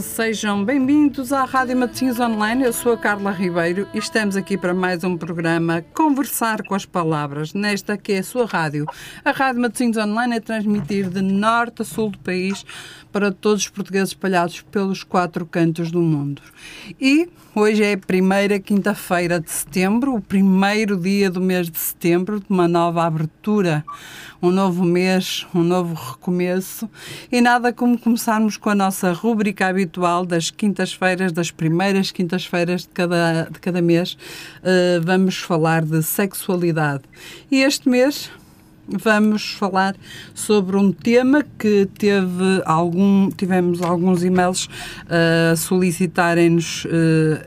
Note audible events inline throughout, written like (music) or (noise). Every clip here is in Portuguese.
sejam bem-vindos à Rádio Matosinhos Online. Eu sou a Carla Ribeiro e estamos aqui para mais um programa Conversar com as Palavras, nesta que é a sua rádio. A Rádio Matosinhos Online é transmitir de norte a sul do país para todos os portugueses espalhados pelos quatro cantos do mundo. E hoje é a primeira quinta-feira de setembro, o primeiro dia do mês de setembro, de uma nova abertura, um novo mês, um novo recomeço. E nada como começarmos com a nossa rúbrica habitual das quintas-feiras, das primeiras quintas-feiras de cada, de cada mês. Uh, vamos falar de sexualidade. E este mês vamos falar sobre um tema que teve algum, tivemos alguns e-mails a uh, solicitarem-nos uh,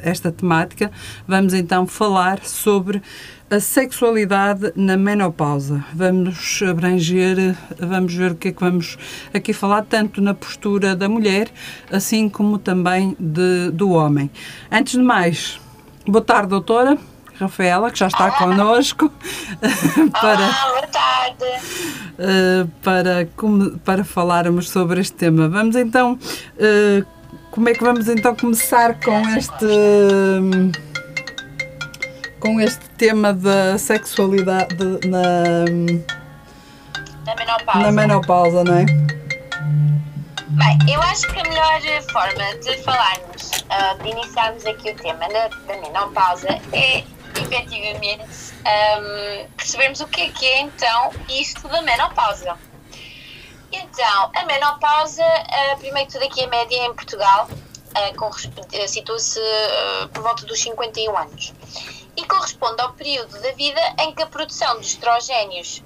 esta temática. Vamos então falar sobre a sexualidade na menopausa. Vamos abranger, vamos ver o que é que vamos aqui falar, tanto na postura da mulher, assim como também de, do homem. Antes de mais, boa tarde, doutora. Rafaela, que já está Olá. connosco (laughs) para, Olá, boa tarde. Uh, para, para falarmos sobre este tema. Vamos então, uh, como é que vamos então começar com este com este tema da sexualidade na, na menopausa. Na menopausa, não é? Bem, eu acho que a melhor forma de falarmos, uh, de iniciarmos aqui o tema da, da menopausa é efetivamente um, percebermos o que é que é então isto da menopausa. Então, a menopausa, uh, primeiro tudo aqui a média em Portugal, uh, situa-se uh, por volta dos 51 anos e corresponde ao período da vida em que a produção de estrogénios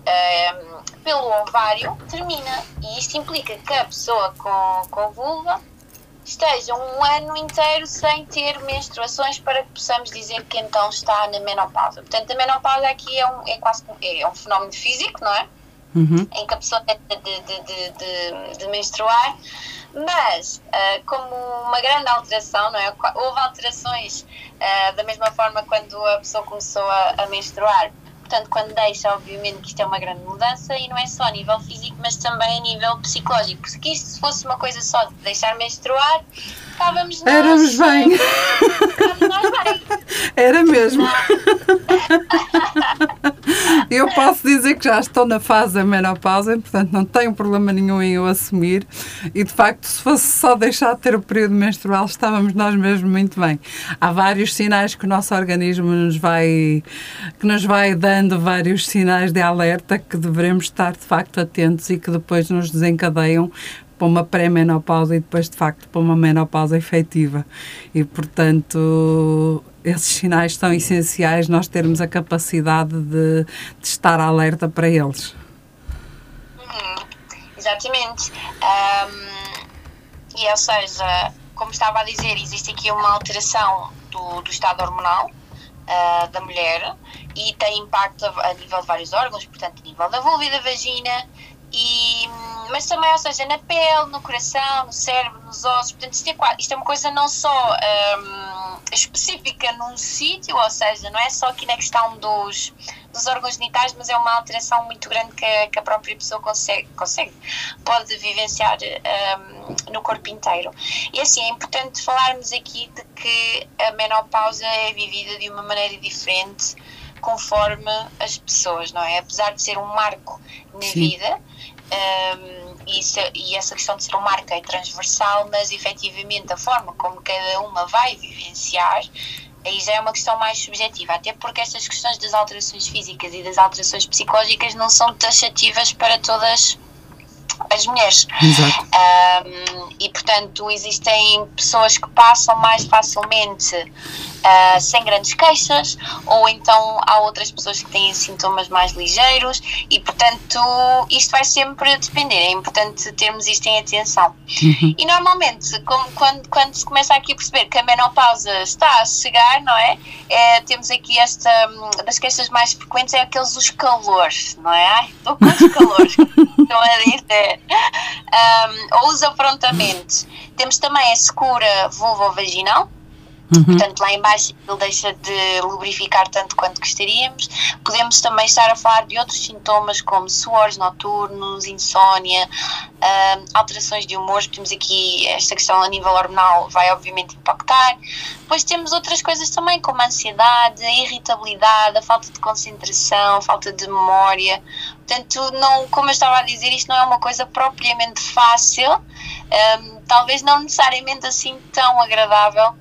pelo ovário termina. E isto implica que a pessoa com, com vulva esteja um ano inteiro sem ter menstruações para que possamos dizer que então está na menopausa. Portanto, a menopausa aqui é, um, é quase é um fenómeno físico, não é? Uhum. Em que a pessoa tem de, de, de, de menstruar, mas uh, como uma grande alteração, não é? Houve alterações uh, da mesma forma quando a pessoa começou a, a menstruar Portanto, quando deixa, obviamente que isto é uma grande mudança e não é só a nível físico, mas também a nível psicológico. Porque isto, se fosse uma coisa só de deixar menstruar, estávamos nós. Éramos bem. Estávamos bem. Era mesmo. eu posso dizer que já estou na fase da menopausa, portanto não tenho problema nenhum em o assumir. E de facto, se fosse só deixar de ter o período menstrual, estávamos nós mesmo muito bem. Há vários sinais que o nosso organismo nos vai, que nos vai dando vários sinais de alerta que devemos estar de facto atentos e que depois nos desencadeiam para uma pré-menopausa e depois, de facto, para uma menopausa efetiva. E, portanto, esses sinais são essenciais, nós termos a capacidade de, de estar alerta para eles. Uhum, exatamente. Um, e, ou seja, como estava a dizer, existe aqui uma alteração do, do estado hormonal uh, da mulher e tem impacto a, a nível de vários órgãos, portanto, a nível da vulva e da vagina, e, mas também, ou seja, na pele, no coração, no cérebro, nos ossos. Portanto, isto é, isto é uma coisa não só um, específica num sítio, ou seja, não é só aqui na questão dos, dos órgãos genitais, mas é uma alteração muito grande que, que a própria pessoa consegue, consegue pode vivenciar um, no corpo inteiro. E assim, é importante falarmos aqui de que a menopausa é vivida de uma maneira diferente conforme as pessoas, não é? Apesar de ser um marco na Sim. vida, um, e, isso, e, essa questão de ser um marco é transversal, mas efetivamente a forma como cada uma vai vivenciar aí já é uma questão mais subjetiva, até porque estas questões das alterações físicas e das alterações psicológicas não são taxativas para todas as mulheres. Exato. Um, e portanto existem pessoas que passam mais facilmente uh, sem grandes queixas, ou então há outras pessoas que têm sintomas mais ligeiros, e portanto isto vai sempre depender. É importante termos isto em atenção. Uhum. E normalmente, como, quando, quando se começa aqui a perceber que a menopausa está a chegar, não é? é temos aqui esta das queixas mais frequentes é aqueles os calores, não é? Ai, estou com os calores. (laughs) estão a dizer. Um, ou os aprontamentos. Temos também a secura vulvovaginal, Uhum. Portanto, lá embaixo ele deixa de lubrificar tanto quanto gostaríamos. Podemos também estar a falar de outros sintomas como suores noturnos, insónia, alterações de humor. Temos aqui esta questão a nível hormonal vai obviamente impactar. Depois temos outras coisas também como a ansiedade, a irritabilidade, a falta de concentração, a falta de memória. Portanto, não, como eu estava a dizer, isto não é uma coisa propriamente fácil, um, talvez não necessariamente assim tão agradável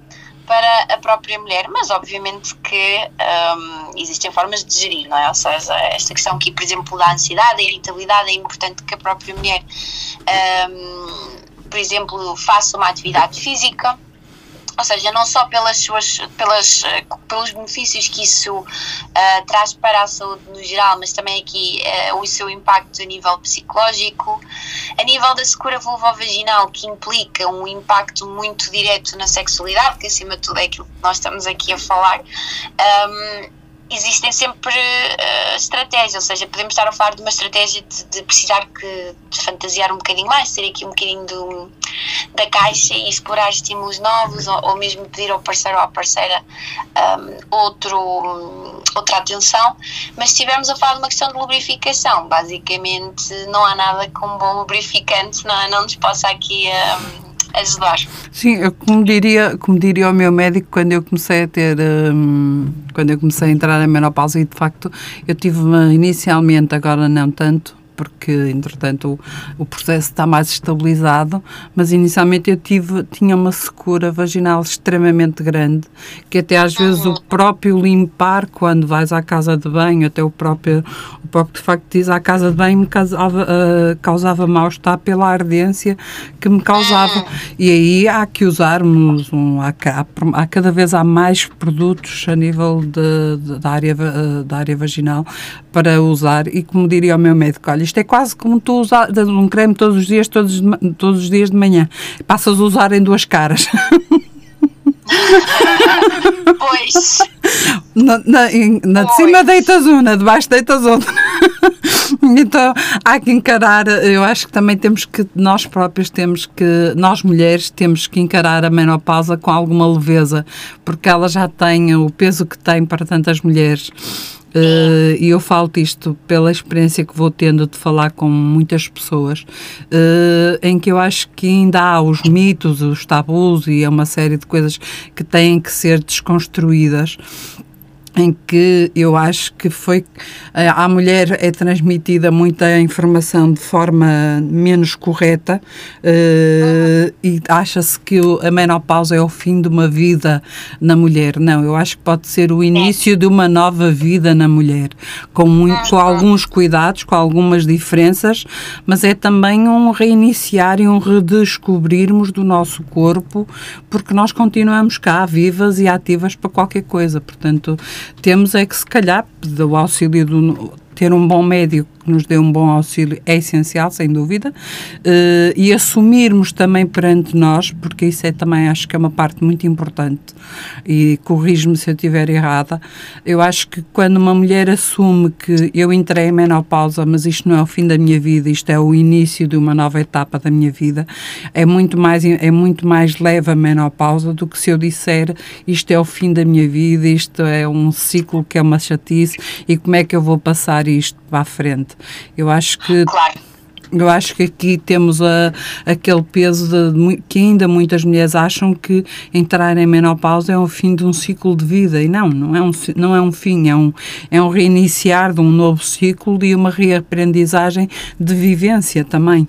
para a própria mulher, mas obviamente que um, existem formas de gerir, não é? Ou seja, esta questão aqui, por exemplo, da ansiedade, da irritabilidade, é importante que a própria mulher, um, por exemplo, faça uma atividade física, ou seja, não só pelas suas, pelas, pelos benefícios que isso uh, traz para a saúde no geral, mas também aqui uh, o seu impacto a nível psicológico, a nível da secura vulvovaginal, que implica um impacto muito direto na sexualidade, que acima de tudo é aquilo que nós estamos aqui a falar. Um, existem sempre uh, estratégias, ou seja, podemos estar a falar de uma estratégia de, de precisar que, de fantasiar um bocadinho mais, ter aqui um bocadinho do, da caixa e explorar estímulos novos, ou, ou mesmo pedir ao parceiro ou à parceira um, outro, um, outra atenção. Mas se estivermos a falar de uma questão de lubrificação, basicamente não há nada como um bom lubrificante, não, é? não nos possa aqui. Um, ajudar. Sim, eu, como diria, como diria o meu médico quando eu comecei a ter, um, quando eu comecei a entrar na menopausa e de facto eu tive inicialmente, agora não tanto, porque entretanto o, o, processo está mais estabilizado, mas inicialmente eu tive, tinha uma secura vaginal extremamente grande, que até às vezes o próprio limpar quando vais à casa de banho, até o próprio, o próprio de facto diz à casa de banho me causava, uh, causava mal-estar pela ardência que me causava. E aí há que usarmos, um, há, há, cada vez há mais produtos a nível de, de, da, área, uh, da área vaginal para usar e como diria o meu médico, olha, isto é quase como tu usar um creme todos os dias, todos, todos os dias de manhã. Passas a usar em duas caras. pois. Na, na, na de cima deitas uma, de baixo deitas outra. então há que encarar, eu acho que também temos que, nós próprios temos que, nós mulheres temos que encarar a menopausa com alguma leveza, porque ela já tem o peso que tem para tantas mulheres Uh, e eu falo isto pela experiência que vou tendo de falar com muitas pessoas, uh, em que eu acho que ainda há os mitos, os tabus e é uma série de coisas que têm que ser desconstruídas em que eu acho que foi eh, à mulher é transmitida muita informação de forma menos correta uh, e acha-se que a menopausa é o fim de uma vida na mulher. Não, eu acho que pode ser o início de uma nova vida na mulher, com, muito, com alguns cuidados, com algumas diferenças, mas é também um reiniciar e um redescobrirmos do nosso corpo, porque nós continuamos cá, vivas e ativas para qualquer coisa. Portanto, temos é que, se calhar, o auxílio do, ter um bom médico que nos dê um bom auxílio é essencial, sem dúvida, uh, e assumirmos também perante nós, porque isso é também acho que é uma parte muito importante, e corrijo-me se eu estiver errada, eu acho que quando uma mulher assume que eu entrei em menopausa, mas isto não é o fim da minha vida, isto é o início de uma nova etapa da minha vida, é muito mais, é muito mais leve a menopausa do que se eu disser isto é o fim da minha vida, isto é um ciclo que é uma chatice, e como é que eu vou passar isto para a frente. Eu acho que. Claro. Eu acho que aqui temos a, aquele peso de, que ainda muitas mulheres acham que entrar em menopausa é o fim de um ciclo de vida e não, não é um, não é um fim, é um, é um reiniciar de um novo ciclo e uma reaprendizagem de vivência também.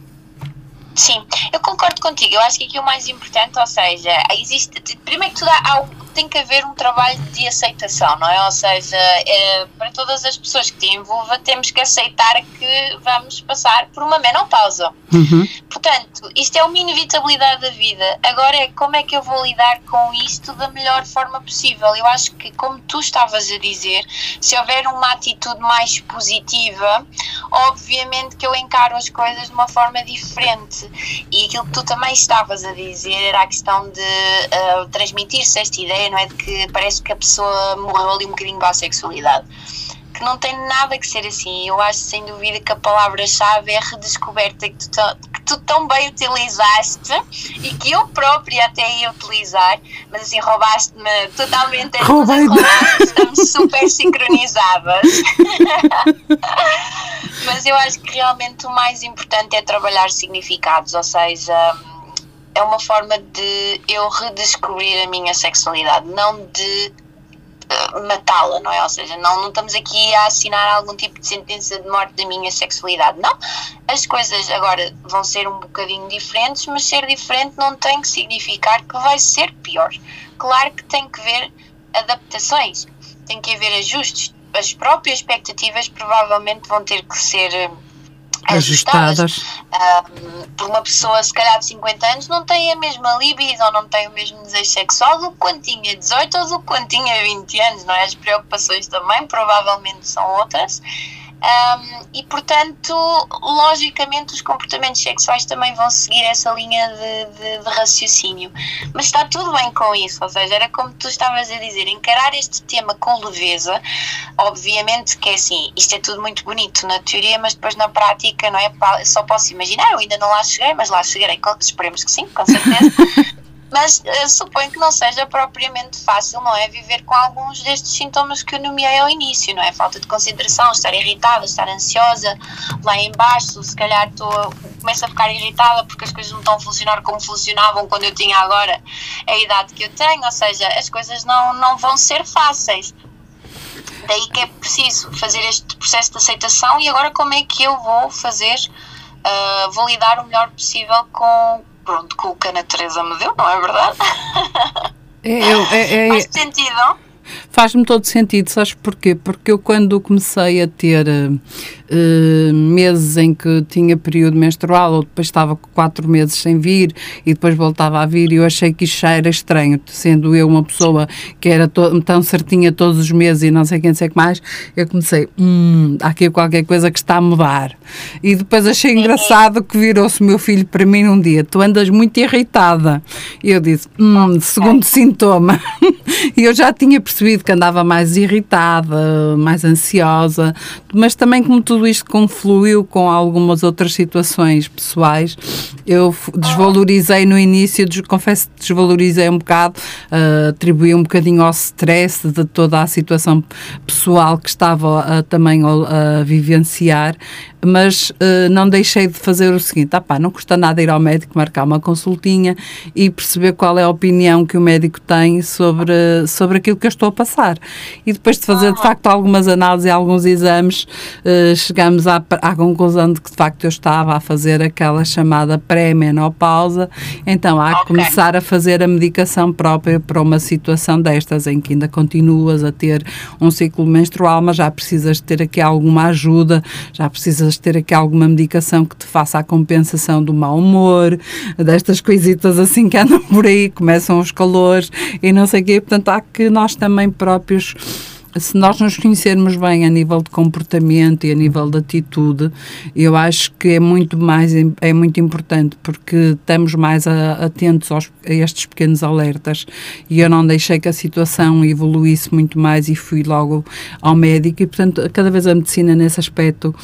Sim, eu concordo contigo. Eu acho que aqui o mais importante, ou seja, existe. Primeiro que tudo, há, tem que haver um trabalho de aceitação, não é? Ou seja, é, para todas as pessoas que têm vulva, temos que aceitar que vamos passar por uma menopausa. Uhum. Portanto, isto é uma inevitabilidade da vida. Agora é como é que eu vou lidar com isto da melhor forma possível. Eu acho que, como tu estavas a dizer, se houver uma atitude mais positiva, obviamente que eu encaro as coisas de uma forma diferente. E aquilo que tu também estavas a dizer era a questão de uh, transmitir-se esta ideia, não é? De que parece que a pessoa morreu ali um bocadinho para a sexualidade. que não tem nada que ser assim. Eu acho sem dúvida que a palavra-chave é redescoberta que tu, que tu tão bem utilizaste e que eu própria até ia utilizar, mas assim roubaste-me totalmente. Roubei. Estamos super sincronizadas. (laughs) mas eu acho que realmente o mais importante é trabalhar significados, ou seja é uma forma de eu redescobrir a minha sexualidade, não de uh, matá-la, não é? Ou seja, não, não estamos aqui a assinar algum tipo de sentença de morte da minha sexualidade. Não. As coisas agora vão ser um bocadinho diferentes, mas ser diferente não tem que significar que vai ser pior. Claro que tem que haver adaptações, tem que haver ajustes. As próprias expectativas provavelmente vão ter que ser ajustadas. ajustadas. Um, por uma pessoa, se calhar de 50 anos, não tem a mesma libido ou não tem o mesmo desejo sexual do que quando tinha 18 ou do que quando tinha 20 anos, não é? As preocupações também provavelmente são outras. Um, e portanto, logicamente, os comportamentos sexuais também vão seguir essa linha de, de, de, raciocínio. Mas está tudo bem com isso, ou seja, era como tu estavas a dizer, encarar este tema com leveza. Obviamente que é assim, isto é tudo muito bonito na teoria, mas depois na prática, não é? Só posso imaginar, eu ainda não lá cheguei, mas lá chegarei, esperemos que sim, com certeza. (laughs) mas uh, suponho que não seja propriamente fácil, não é? Viver com alguns destes sintomas que eu nomeei ao início, não é? Falta de concentração, estar irritada, estar ansiosa, lá embaixo, se calhar estou, começo a ficar irritada porque as coisas não estão a funcionar como funcionavam quando eu tinha agora a idade que eu tenho, ou seja, as coisas não, não vão ser fáceis. Daí que é preciso fazer este processo de aceitação e agora como é que eu vou fazer, uh, vou lidar o melhor possível com pronto, com o que a natureza me deu, não é verdade? É, é, é, (laughs) Faz sentido? Faz-me todo sentido, sabes porquê? Porque eu quando comecei a ter uh, meses em que tinha período menstrual, ou depois estava quatro meses sem vir e depois voltava a vir, e eu achei que isto já era estranho, sendo eu uma pessoa que era tão certinha todos os meses e não sei quem sei que mais, eu comecei, hum, há aqui qualquer coisa que está a mudar. E depois achei engraçado que virou-se meu filho para mim num dia, tu andas muito irritada. E eu disse, hum, segundo sintoma. (laughs) e eu já tinha percebido que andava mais irritada, mais ansiosa, mas também como tudo isto confluiu com algumas outras situações pessoais, eu desvalorizei no início, confesso que desvalorizei um bocado, uh, atribuí um bocadinho ao stress de toda a situação pessoal que estava uh, também a, vivenciar mas uh, não deixei de fazer o seguinte: ah pá, não custa nada ir ao médico marcar uma consultinha e perceber qual é a opinião que o médico tem sobre, sobre aquilo que eu estou a passar. E depois de fazer de facto algumas análises e alguns exames, uh, chegamos à, à conclusão de que de facto eu estava a fazer aquela chamada pré-menopausa, então há que okay. começar a fazer a medicação própria para uma situação destas, em que ainda continuas a ter um ciclo menstrual, mas já precisas ter aqui alguma ajuda, já precisas precisas ter aqui alguma medicação que te faça a compensação do mau humor, destas coisitas assim que andam por aí, começam os calores e não sei o quê. Portanto, há que nós também próprios se nós nos conhecermos bem a nível de comportamento e a nível de atitude, eu acho que é muito mais é muito importante porque estamos mais a, atentos aos, a estes pequenos alertas e eu não deixei que a situação evoluísse muito mais e fui logo ao médico e portanto cada vez a medicina nesse aspecto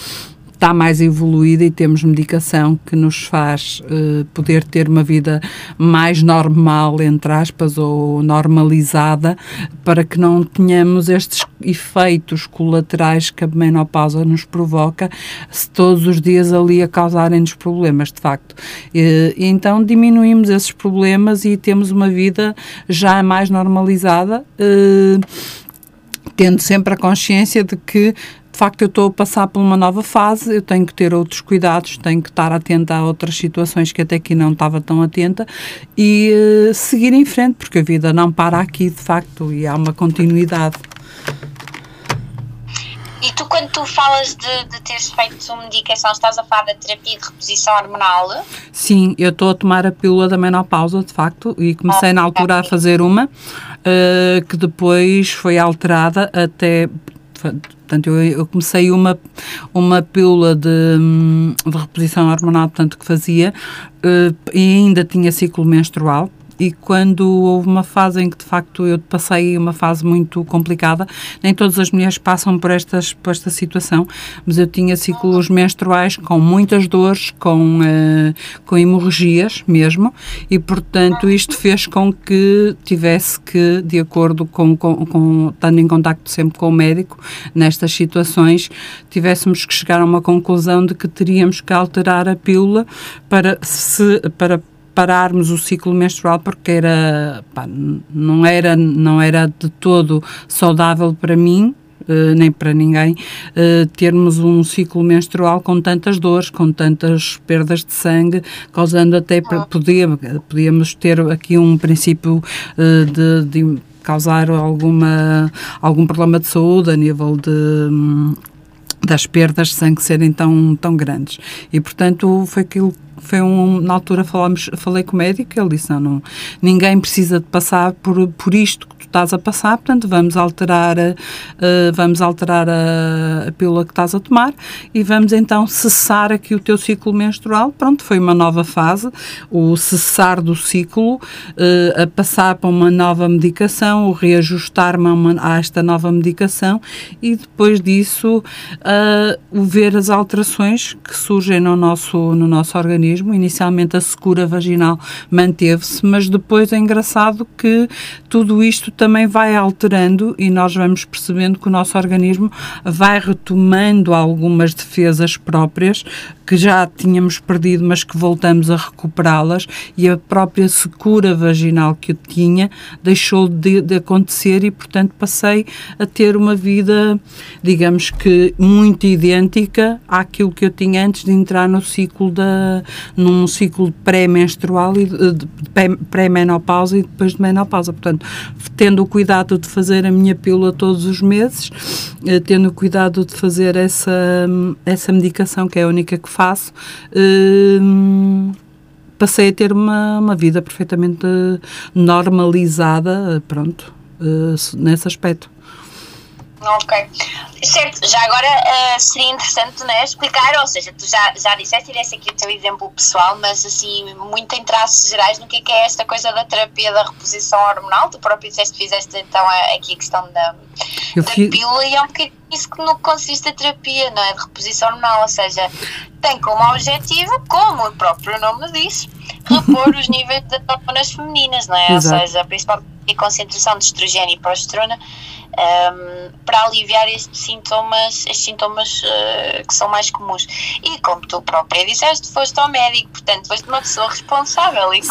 está mais evoluída e temos medicação que nos faz uh, poder ter uma vida mais normal, entre aspas, ou normalizada, para que não tenhamos estes efeitos colaterais que a menopausa nos provoca, se todos os dias ali a causarem-nos problemas, de facto. E, então diminuímos esses problemas e temos uma vida já mais normalizada. Uh, tendo sempre a consciência de que de facto eu estou a passar por uma nova fase, eu tenho que ter outros cuidados, tenho que estar atenta a outras situações que até aqui não estava tão atenta e uh, seguir em frente, porque a vida não para aqui de facto e há uma continuidade. E tu, quando tu falas de, de teres feito uma medicação, estás a falar da terapia de reposição hormonal? Sim, eu estou a tomar a pílula da menopausa, de facto, e comecei oh, na altura okay. a fazer uma, uh, que depois foi alterada até Portanto, eu, eu, comecei uma, uma pílula de, de reposição hormonal, portanto, que fazia, uh, e ainda tinha ciclo menstrual, e quando houve uma fase em que de facto eu passei uma fase muito complicada, nem todas as mulheres passam por, estas, por esta situação, mas eu tinha ciclos menstruais com muitas dores, com, uh, com hemorragias mesmo, e portanto isto fez com que tivesse que, de acordo com, com, com estando em contacto sempre com o médico, nestas situações, tivéssemos que chegar a uma conclusão de que teríamos que alterar a pílula para se para pararmos o ciclo menstrual porque era pá, não era não era de todo saudável para mim Uh, nem para ninguém, uh, termos um ciclo menstrual com tantas dores, com tantas perdas de sangue, causando até, ah. podia, podíamos ter aqui um princípio uh, de, de causar alguma, algum problema de saúde a nível de hum, das perdas de sangue serem tão, tão grandes. E, portanto, foi aquilo foi um, na altura falamos, falei com o médico, ele disse, não, não, ninguém precisa de passar por, por isto que tu estás a passar, portanto vamos alterar, uh, vamos alterar a, a pílula que estás a tomar e vamos então cessar aqui o teu ciclo menstrual, pronto, foi uma nova fase, o cessar do ciclo, uh, a passar para uma nova medicação, o reajustar-me a, a, esta nova medicação e depois disso uh, ver as alterações que surgem no nosso, no nosso organismo Inicialmente a secura vaginal manteve-se, mas depois é engraçado que tudo isto também vai alterando e nós vamos percebendo que o nosso organismo vai retomando algumas defesas próprias que já tínhamos perdido, mas que voltamos a recuperá-las e a própria secura vaginal que eu tinha deixou de, de, acontecer e, portanto, passei a ter uma vida, digamos que muito idêntica àquilo que eu tinha antes de entrar no ciclo da, num ciclo pré-menstrual e pré-menopausa e depois de menopausa. Portanto, tendo o cuidado de fazer a minha pílula todos os meses, eh, tendo o cuidado de fazer essa, essa medicação, que é a única que faço, eh, passei a ter uma, uma vida perfeitamente normalizada, pronto, eh, nesse aspecto. Ok. Certo, já agora uh, seria interessante né, explicar, ou seja, tu já, já disseste e desse aqui o teu exemplo pessoal, mas assim, muito em traços gerais, no que é, que é esta coisa da terapia da reposição hormonal? Tu próprio disseste, fizeste então aqui a questão da, da fiz... pílula e é um bocadinho isso que no consiste a terapia, não é? De reposição hormonal, ou seja, tem como objetivo, como o próprio nome diz, repor os (laughs) níveis de hormonas femininas, não é? Exato. Ou seja, principalmente a concentração de estrogênio e progesterona um, para aliviar estes sintomas, estes sintomas uh, que são mais comuns. E como tu própria disseste, foste ao médico, portanto, foste uma pessoa responsável e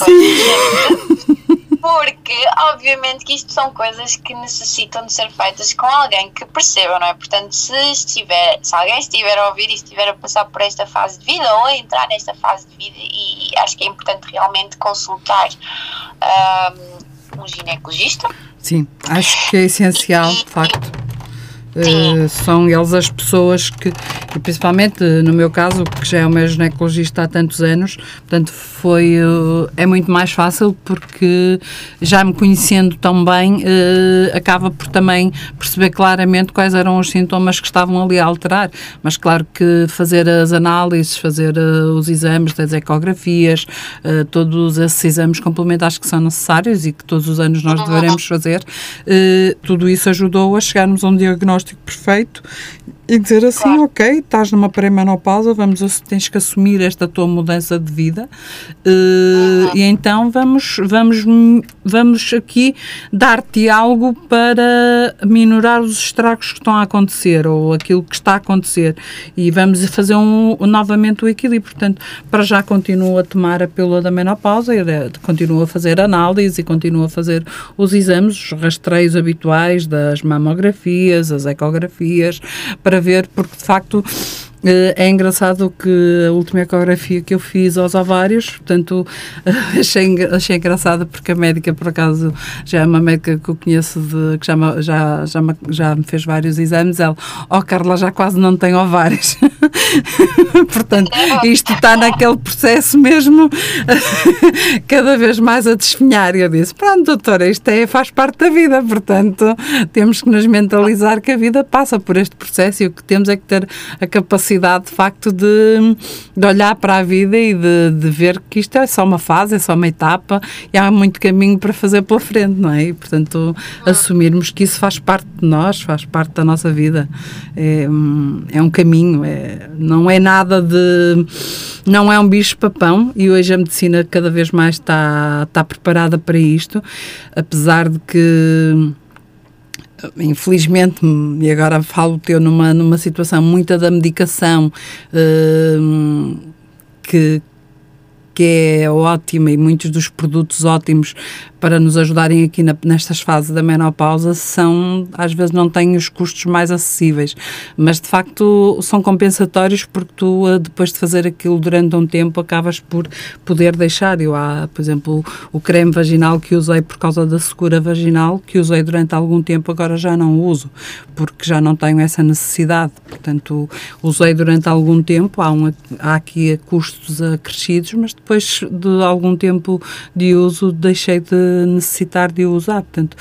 porque obviamente que isto são coisas que necessitam de ser feitas com alguém que perceba, não é? Portanto, se estiver, se alguém estiver a ouvir e estiver a passar por esta fase de vida ou a entrar nesta fase de vida, e acho que é importante realmente consultar um, um ginecologista Sim, acho que é essencial, de facto. Uh, são eles as pessoas que, e principalmente no meu caso, que já é o meu ginecologista há tantos anos, portanto foi, uh, é muito mais fácil porque já me conhecendo tão bem, acaba por também perceber claramente quais eram os sintomas que estavam ali a alterar, mas claro que fazer as análises, fazer os exames das ecografias, todos esses exames complementares que são necessários e que todos os anos nós devemos fazer, tudo isso ajudou a chegarmos a um diagnóstico diagnóstico perfeito e dizer assim, claro. ok, estás numa pré-menopausa, vamos, tens que assumir esta tua mudança de vida uh, uhum. e então vamos, vamos, vamos aqui dar-te algo para minorar os estragos que estão a acontecer ou aquilo que está a acontecer e vamos fazer um, novamente o equilíbrio. Portanto, para já continuo a tomar a pílula da menopausa, continuo a fazer análise e continuo a fazer os exames, os rastreios habituais das mamografias, as ecografias, para ver, porque de facto é engraçado que a última ecografia que eu fiz aos ovários, portanto, (laughs) achei, achei engraçado porque a médica, por acaso, já é uma médica que eu conheço, de, que já, já, já, já me fez vários exames. Ela, oh Carla, já quase não tem ovários. (laughs) portanto, isto está naquele processo mesmo, (laughs) cada vez mais a desfinhar. Eu disse: Pronto, doutora, isto é, faz parte da vida, portanto, temos que nos mentalizar que a vida passa por este processo e o que temos é que ter a capacidade necessidade, de facto, de, de olhar para a vida e de, de, ver que isto é só uma fase, é só uma etapa e há muito caminho para fazer pela frente, não é? E, portanto, assumirmos que isso faz parte de nós, faz parte da nossa vida. É, é um caminho, é, não é nada de. Não é um bicho-papão e hoje a medicina cada vez mais está, está preparada para isto, apesar de que infelizmente, e agora falo teu numa, numa situação muita da medicação uh, que, que é ótima e muitos dos produtos ótimos para nos ajudarem aqui na, nestas fases da menopausa são, às vezes não têm os custos mais acessíveis, mas de facto são compensatórios porque tu, eh, depois de fazer aquilo durante um tempo, acabas por poder deixar. Eu há, por exemplo, o creme vaginal que usei por causa da secura vaginal, que usei durante algum tempo, agora já não uso, porque já não tenho essa necessidade. Portanto, usei durante algum tempo, há, um, há aqui custos acrescidos, mas depois de algum tempo de uso deixei de necessitar de o usar. Portanto,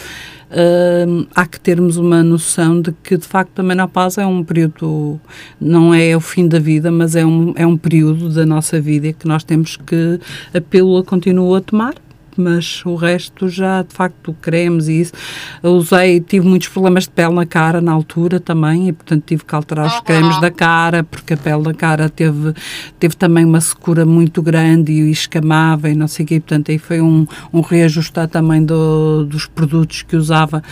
uh, há que termos uma noção de que, de facto, a menopausa é um período, não é o fim da vida, mas é um, é um período da nossa vida que nós temos que, a pílula continua a tomar mas o resto já, de facto, cremes e isso. Usei, tive muitos problemas de pele na cara na altura também e, portanto, tive que alterar os cremes da cara, porque a pele da cara teve, teve também uma secura muito grande e escamava e não sei o quê. Portanto, aí foi um, um reajustar também do, dos produtos que usava,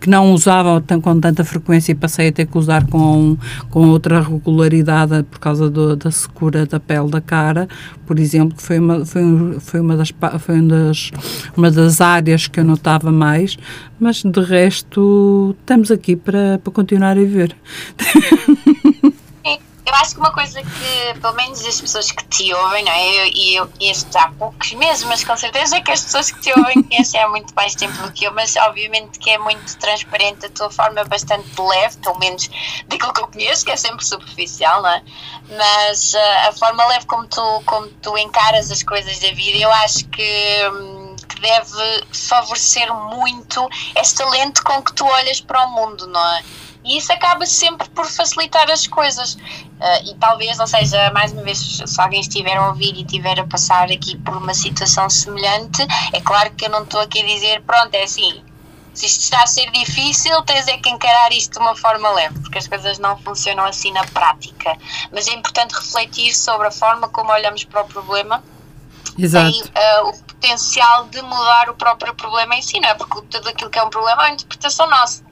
que não usava tão, com tanta frequência e passei a ter que usar com, com outra regularidade por causa do, da secura da pele da cara, por exemplo, que foi uma, foi, foi uma das, foi uma das uma das áreas que eu notava mais, mas de resto estamos aqui para, para continuar a viver. Eu acho que uma coisa que, pelo menos as pessoas que te ouvem, não é? E eu, eu, estes há poucos meses, mas com certeza que as pessoas que te ouvem (laughs) conhecem há muito mais tempo do que eu, mas obviamente que é muito transparente a tua forma bastante leve, pelo menos daquilo que eu conheço, que é sempre superficial, não é? Mas uh, a forma leve como tu, como tu encaras as coisas da vida, eu acho que. Que deve favorecer muito esta lente com que tu olhas para o mundo, não é? E isso acaba sempre por facilitar as coisas. Uh, e talvez, ou seja, mais uma vez, se alguém estiver a ouvir e estiver a passar aqui por uma situação semelhante, é claro que eu não estou aqui a dizer, pronto, é assim, se isto está a ser difícil, tens é que encarar isto de uma forma leve, porque as coisas não funcionam assim na prática. Mas é importante refletir sobre a forma como olhamos para o problema. Exato. Tem uh, o potencial de mudar o próprio problema em si, não é? Porque tudo aquilo que é um problema é uma interpretação nossa.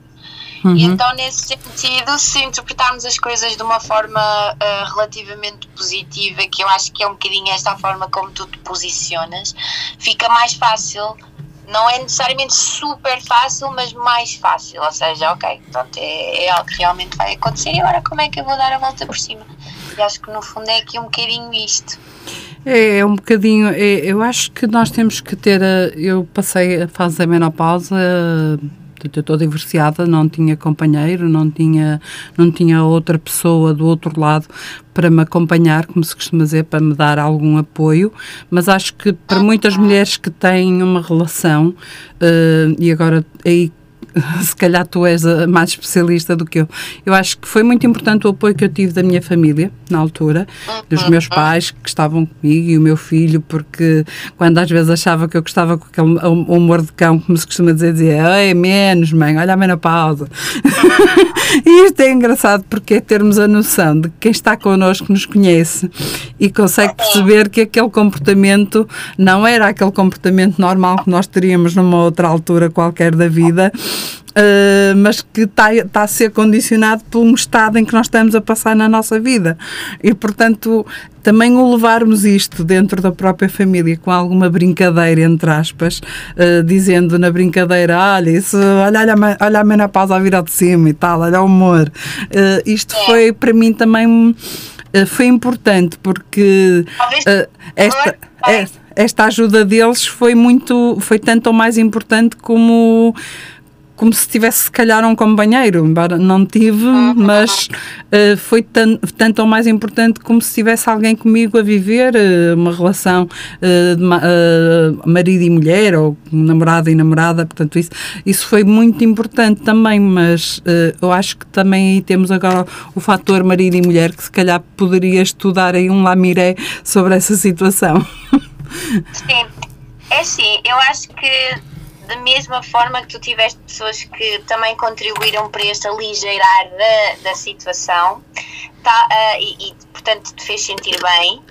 Uhum. E então, nesse sentido, se interpretarmos as coisas de uma forma uh, relativamente positiva, que eu acho que é um bocadinho esta a forma como tu te posicionas, fica mais fácil. Não é necessariamente super fácil, mas mais fácil. Ou seja, ok, pronto, é, é algo que realmente vai acontecer e agora como é que eu vou dar a volta por cima? E acho que no fundo é aqui um bocadinho isto. É, é um bocadinho. É, eu acho que nós temos que ter. A, eu passei a fase da menopausa eu estou divorciada, não tinha companheiro, não tinha, não tinha outra pessoa do outro lado para me acompanhar, como se costuma dizer, para me dar algum apoio, mas acho que para muitas mulheres que têm uma relação, uh, e agora aí (laughs) se calhar tu és mais especialista do que eu. Eu acho que foi muito importante o apoio que eu tive da minha família, na altura, dos meus pais que estavam comigo e o meu filho, porque quando às vezes achava que eu gostava com aquele humor de cão, como se costuma dizer, dizia, ei, menos, mãe, olha a menopausa. (laughs) e isto é engraçado porque é termos a noção de que quem está connosco nos conhece e consegue perceber que aquele comportamento não era aquele comportamento normal que nós teríamos numa outra altura qualquer da vida Uh, mas que está tá a ser condicionado por um estado em que nós estamos a passar na nossa vida. E, portanto, também o levarmos isto dentro da própria família com alguma brincadeira, entre aspas, uh, dizendo na brincadeira: olha, isso, olha, olha, olha a menopausa a vir ao de cima e tal, olha o humor. Uh, isto é. foi para mim também. foi importante porque esta, esta ajuda deles foi muito, foi tanto ou mais importante como como se tivesse se calhar um companheiro, embora não tive, Uhum. mas uh, foi tan, tanto ou mais importante como se tivesse alguém comigo a viver uh, uma relação uh, marido e mulher ou namorado e namorada, portanto isso, isso foi muito importante também, mas eu acho que também aí temos agora o fator marido e mulher que se calhar poderia estudar aí um lamiré sobre essa situação. (laughs) Sim, é assim, eu acho que da mesma forma que tu tiveste pessoas que também contribuíram para este aligeirar da, da situação tá, ah, e, e, portanto te fez sentir bem,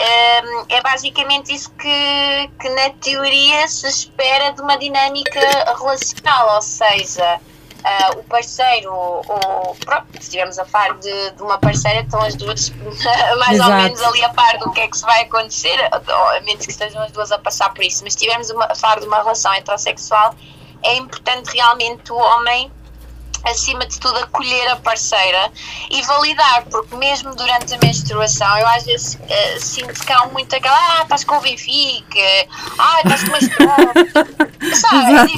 ah, é basicamente isso que, que na teoria se espera de uma dinâmica relacional, ou seja, ah, o parceiro, ou pronto, se estivermos a par de, de uma parceira, estão as duas (laughs) mais Exato. ou menos ali a par do que é que se vai acontecer, a menos que estejam as duas a passar por isso, mas se estivermos a falar de uma relação heterossexual, é importante realmente o homem acima de tudo acolher a parceira e validar, porque mesmo durante a menstruação eu às vezes eh, sinto que há muito aquela ah, estás com o Benfica, ah, estás com estrofe, (laughs) sabe?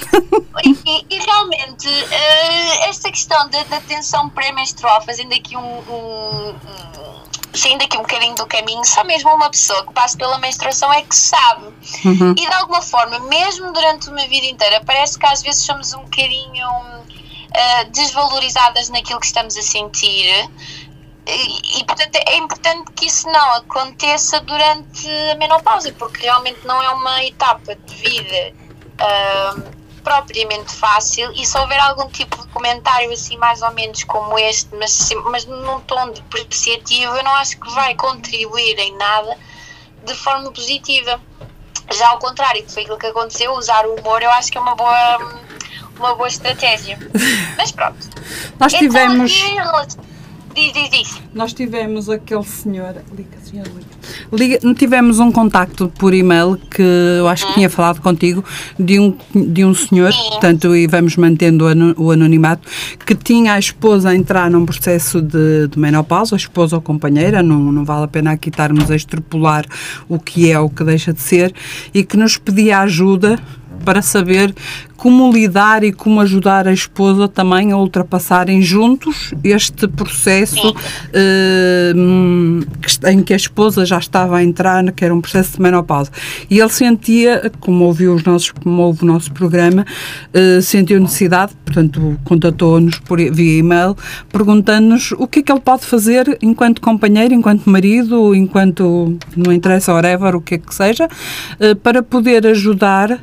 E, e- e realmente eh, esta questão da, da tensão pré-menstrual, fazendo aqui um, um, um saindo aqui um bocadinho do caminho, só mesmo uma pessoa que passa pela menstruação é que sabe. Uhum. E de alguma forma, mesmo durante uma vida inteira, parece que às vezes somos um bocadinho ah, desvalorizadas naquilo que estamos a sentir. E, e, portanto é importante que isso não aconteça durante a menopausa, porque realmente não é uma etapa de vida ah, propriamente fácil e se houver algum tipo de comentário assim mais ou menos como este, mas, mas num tom depreciativo, eu não acho que vai contribuir em nada de forma positiva. Já ao contrário, que foi aquilo que aconteceu, usar o humor eu acho que é uma boa, uma boa estratégia. (laughs) Mas pronto. Nós tivemos. Então, relação- Diz, diz, diz. Nós tivemos aquele senhor. Liga, senhor, liga. Liga- tivemos um contacto por e-mail que eu acho que tinha falado contigo de um, de um senhor, Sim. portanto, e vamos mantendo o anonimato, que tinha a esposa a entrar num processo de, de menopausa, a esposa ou companheira, não, não vale a pena aqui estarmos a extrapolar o que é ou o que deixa de ser, e que nos pedia ajuda para saber como lidar e como ajudar a esposa também a ultrapassarem juntos este processo eh, em que a esposa já estava a entrar, que era um processo de menopausa. E ele sentia, como ouviu os nossos, como ouve o nosso programa, eh, sentiu necessidade, portanto, contatou-nos por via e-mail, perguntando-nos o que é que ele pode fazer enquanto companheiro, enquanto marido, enquanto não interessa, whatever, o que é que seja, eh, para poder ajudar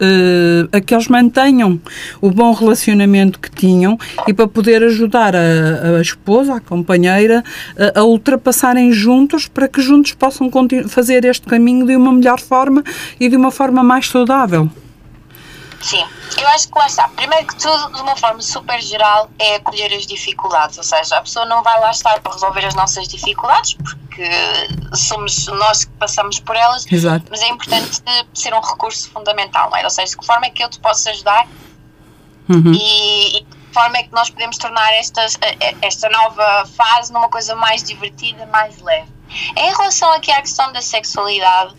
eh, a que eles mantenham o bom relacionamento que tinham e para poder ajudar a, a esposa, a companheira, a, ultrapassarem juntos para que juntos possam fazer este caminho de uma melhor forma e de uma forma mais saudável. Sim, eu acho que lá está. Primeiro que tudo, de uma forma super geral, é acolher as dificuldades. Ou seja, a pessoa não vai lá estar para resolver as nossas dificuldades, porque somos nós que passamos por elas, Exato. mas é importante ser um recurso fundamental, não é? Ou seja, de que forma é que eu te posso ajudar Uhum. e, e de que forma é que nós podemos tornar estas, esta nova fase numa coisa mais divertida, mais leve. Em relação aqui à questão da sexualidade,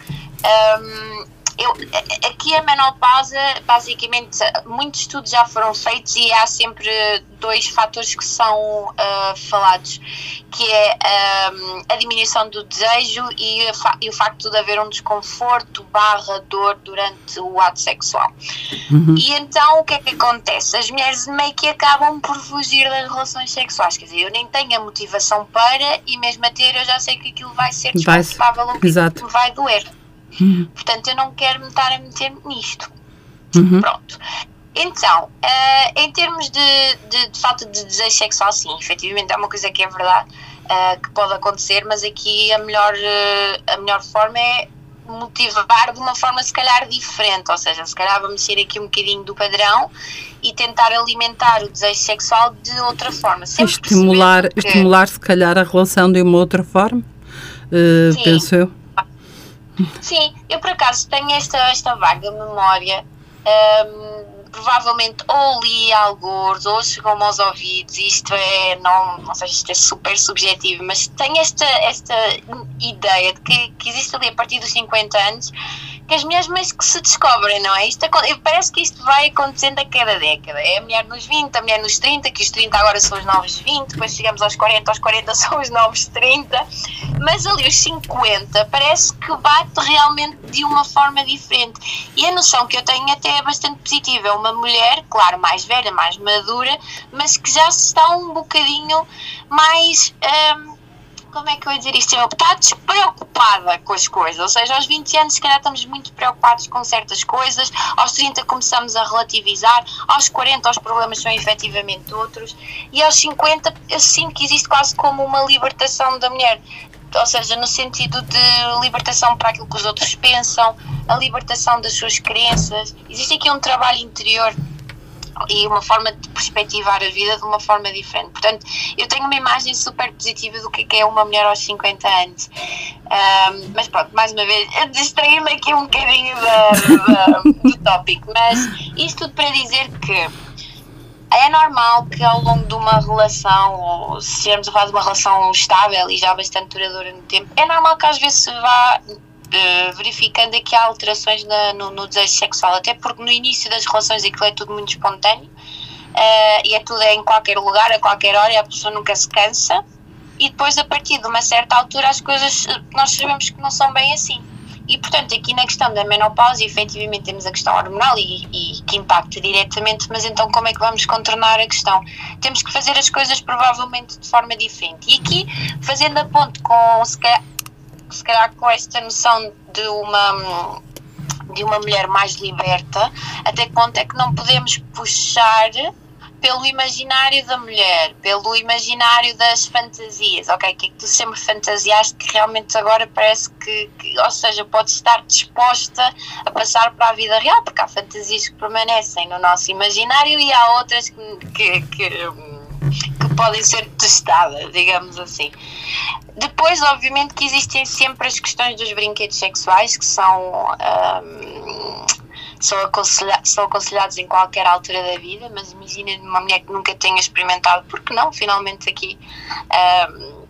hum, eu, a- aqui a menopausa, basicamente, muitos estudos já foram feitos e há sempre dois fatores que são ah, falados, que é hum, a diminuição do desejo e, e o facto de haver um desconforto barra dor durante o ato sexual. Uhum. E então o que é que acontece? As mulheres meio que acabam por fugir das relações sexuais. Quer dizer, eu nem tenho a motivação para e mesmo a ter eu já sei que aquilo vai ser desconfortável ou que vai doer. Uhum. Portanto, eu não quero me estar a meter nisto. Uhum. Pronto. Então, eh, em termos de, de- de falta de desejo sexual, sim, efetivamente é uma coisa que é verdade, eh, que pode acontecer, mas aqui a melhor, eh, a melhor forma é motivar de uma forma se calhar diferente, ou seja, se calhar vamos sair aqui um bocadinho do padrão e tentar alimentar o desejo sexual de outra forma. Sempre Estimular, que- estimular, se calhar, a relação de uma outra forma, Sim. penso eu. Sim, eu por acaso tenho esta, esta vaga memória. hum, provavelmente ou li alguns ou chegou-me aos ouvidos, isto é, não, não sei se isto é super subjetivo, mas tenho esta, esta ideia de que, que existe ali a partir dos 50 anos que as mulheres mais que se descobrem, não é? Isto, parece que isto vai acontecendo a cada década. É a mulher nos 20, a mulher nos 30, que os 30 agora são os novos 20, depois chegamos aos 40, aos 40 são os novos 30, mas ali os 50 parece que bate realmente de uma forma diferente. E a noção que eu tenho até é bastante positiva. Uma mulher, claro, mais velha, mais madura, mas que já está um bocadinho mais. Hum, como é que eu ia dizer isto? Está despreocupada com as coisas, ou seja, aos 20 anos se calhar estamos muito preocupados com certas coisas, aos 30 começamos a relativizar, aos 40 os problemas são efetivamente outros, e aos 50 eu sinto que existe quase como uma libertação da mulher, ou seja, no sentido de libertação para aquilo que os outros pensam, a libertação das suas crenças, existe aqui um trabalho interior e uma forma de perspectivar a vida de uma forma diferente. Portanto, eu tenho uma imagem super positiva do que é uma mulher aos 50 anos. Um, mas pronto, mais uma vez, distraí-me aqui um bocadinho do tópico, mas isto tudo para dizer que é normal que ao longo de uma relação, ou se estivermos a falar de uma relação estável e já bastante duradoura no tempo, é normal que às vezes se vá uh, verificando aqui há alterações na, no, no, desejo sexual, até porque no início das relações aquilo é tudo muito espontâneo uh, e é tudo em qualquer lugar, a qualquer hora, e a pessoa nunca se cansa. E depois, a partir de uma certa altura, as coisas nós sabemos que não são bem assim. E, portanto, aqui na questão da menopausa, efetivamente temos a questão hormonal e, e, que impacta diretamente, mas então como é que vamos contornar a questão? Temos que fazer as coisas provavelmente de forma diferente. E aqui, fazendo a ponte com, se calhar, se calhar com esta noção de uma de uma mulher mais liberta, até que ponto é que não podemos puxar pelo imaginário da mulher, pelo imaginário das fantasias, ok? Que é que tu sempre fantasiaste que realmente agora parece que, que, ou seja, pode estar disposta a passar para a vida real, porque há fantasias que permanecem no nosso imaginário e há outras que, que, que, que podem ser testadas, digamos assim. Depois, obviamente, que existem sempre as questões dos brinquedos sexuais, que são, um, são, aconselha são aconselhados em qualquer altura da vida, mas imagina uma mulher que nunca tenha experimentado, porque não, finalmente aqui. Um,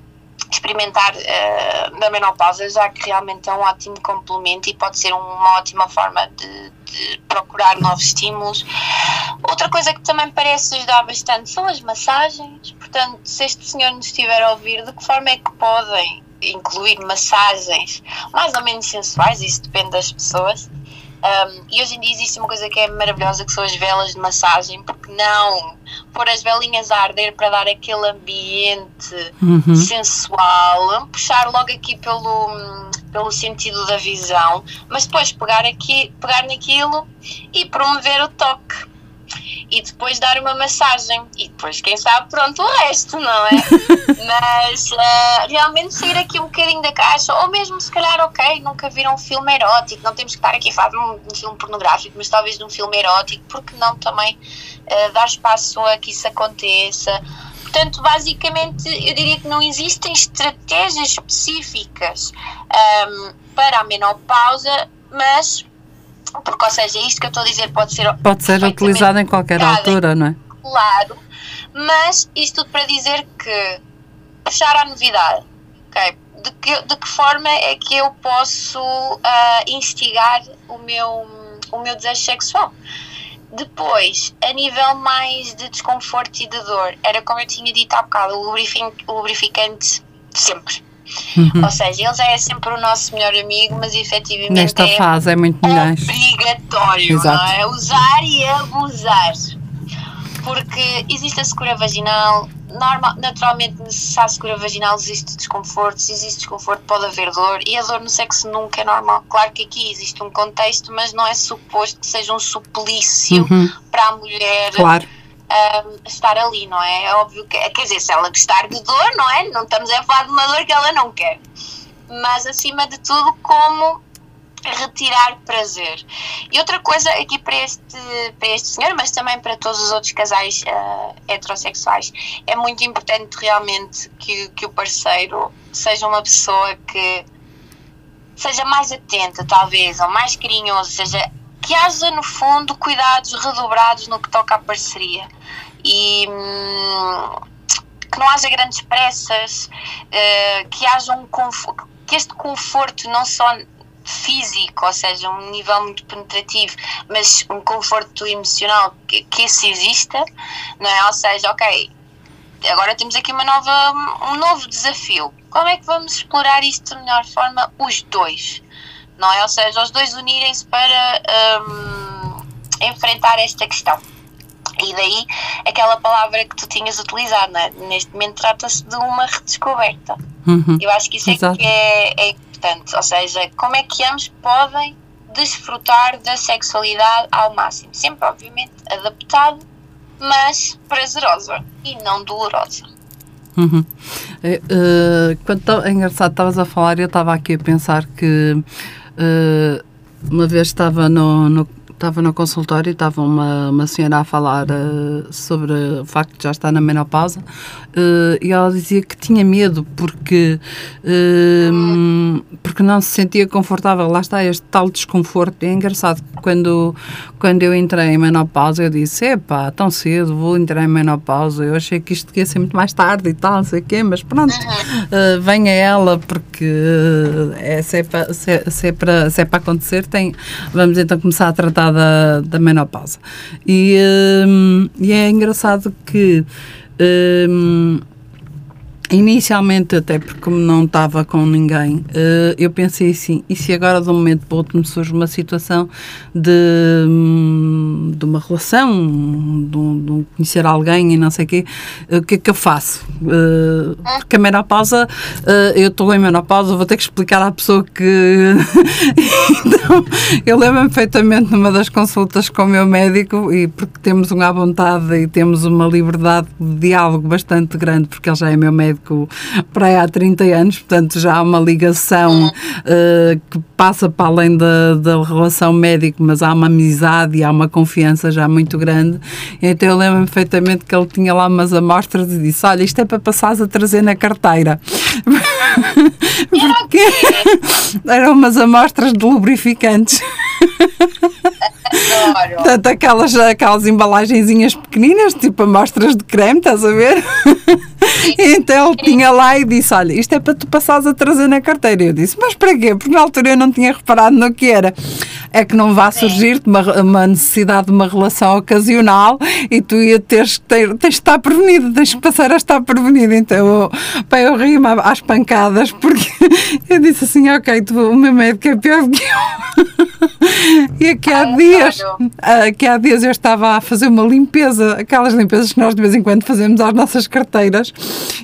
experimentar uh, na menopausa, já que realmente é um ótimo complemento e pode ser uma ótima forma de, de, procurar novos estímulos. Outra coisa que também parece ajudar bastante são as massagens. Portanto, se este senhor nos estiver a ouvir, de que forma é que podem incluir massagens mais ou menos sensuais? Isso depende das pessoas. Um, e hoje em dia existe uma coisa que é maravilhosa que são as velas de massagem, porque não pôr as velinhas a arder para dar aquele ambiente uhum. sensual, puxar logo aqui pelo, pelo sentido da visão, mas depois pegar aqui, pegar naquilo e promover o toque e depois dar uma massagem e depois quem sabe pronto o resto, não é? (laughs) Mas uh, realmente sair aqui um bocadinho da caixa, ou mesmo se calhar, ok, nunca viram um filme erótico, não temos que estar aqui a falar de um, um filme pornográfico, mas talvez de um filme erótico, porque não também uh, dar espaço a que isso aconteça. Portanto, basicamente, eu diria que não existem estratégias específicas um, para a menopausa, mas porque, ou seja, isto que eu estou a dizer pode ser. Pode ser utilizado em qualquer altura, não é? Claro, mas isto tudo para dizer que puxar a novidade, ok? De que, de que forma é que eu posso uh, instigar o meu, o meu desejo sexual? Depois, a nível mais de desconforto e de dor, era como eu tinha dito há bocado, o lubrificante, o lubrificante sempre Uhum. Ou seja, ele já é sempre o nosso melhor amigo, mas efetivamente Nesta é fase é muito obrigatório, Exato. não é? Usar e abusar. Porque existe a secura vaginal, normal, naturalmente há secura vaginal existe desconforto, se existe desconforto pode haver dor e a dor no sexo nunca é normal. Claro que aqui existe um contexto, mas não é suposto que seja um suplício uhum. para a mulher. Claro um, estar ali, não é? É óbvio que, quer dizer, se ela gostar de dor, não é? Não estamos a falar de uma dor que ela não quer. Mas acima de tudo, como retirar prazer. E outra coisa aqui para este, para este senhor, mas também para todos os outros casais uh, heterossexuais, é muito importante realmente que, que o parceiro seja uma pessoa que seja mais atenta, talvez, ou mais carinhoso, seja que haja no fundo cuidados redobrados no que toca à parceria e hum, que não haja grandes pressas, uh, que haja um que este conforto não só físico, ou seja, um nível muito penetrativo, mas um conforto emocional que, que isso exista, não é? Ou seja, ok, agora temos aqui uma nova, um novo desafio. Como é que vamos explorar isto de melhor forma, os dois? Não é? Ou seja, os dois unirem-se para um, enfrentar esta questão. E daí aquela palavra que tu tinhas utilizado, é? neste momento trata-se de uma redescoberta. Uhum. Eu acho que isso é que é, é importante, ou seja, como é que ambos podem desfrutar da sexualidade ao máximo, sempre obviamente adaptado, mas prazerosa e não dolorosa. Uhum. Uh, quando é engraçado, estavas a falar eu estava aqui a pensar que uh, uma vez estava no, no estava no consultório e estava uma, uma senhora a falar uh, sobre o facto de já estar na menopausa uh, e ela dizia que tinha medo porque, uh, porque não se sentia confortável. Lá está este tal desconforto. É engraçado que quando, quando eu entrei em menopausa eu disse: epá, tão cedo, vou entrar em menopausa. Eu achei que isto ia ser muito mais tarde e tal, não sei o quê, mas pronto, uh, venha ela porque é, se, é para, se, é, se, é para, se é para acontecer, tem, vamos então começar a tratar da, da menopausa. E, um, e é engraçado que um, Inicialmente, até porque como não estava com ninguém, uh, eu pensei assim, e se agora de um momento para o outro me surge uma situação de, hum, de uma relação, de, de, conhecer alguém e não sei o quê, uh, o que é que eu faço? Uh, porque a menopausa, eu estou em menopausa, vou ter que explicar à pessoa que... (laughs) então, eu lembro-me perfeitamente numa das consultas com o meu médico, e porque temos uma vontade e temos uma liberdade de diálogo bastante grande, porque ele já é meu médico para aí há 30 anos, portanto já há uma ligação uh, que passa para além da, da relação médico, mas há uma amizade e há uma confiança já muito grande. Então eu lembro-me perfeitamente que ele tinha lá umas amostras e disse: Olha, isto é para passares a trazer na carteira. (laughs) (laughs) Porque eram umas amostras de lubrificantes. (laughs) Portanto, aquelas, aquelas embalagenzinhas pequeninas, tipo amostras de creme, estás a ver? então ele tinha lá e disse: Olha, isto é para tu passares a trazer na carteira. Eu disse: Mas para quê? Porque na altura eu não tinha reparado no que era. É que não vá surgir-te uma, uma, necessidade de uma relação ocasional e tu ia teres, ter, tens de estar prevenido, tens que passar a estar prevenido. Então eu, pá, eu ri-me às pancadas porque (laughs) eu disse assim: Ok, tu, o meu médico é pior do que eu. E aqui há dias, aqui há dias eu estava a fazer uma limpeza, aquelas limpezas que nós de vez em quando fazemos às nossas carteiras,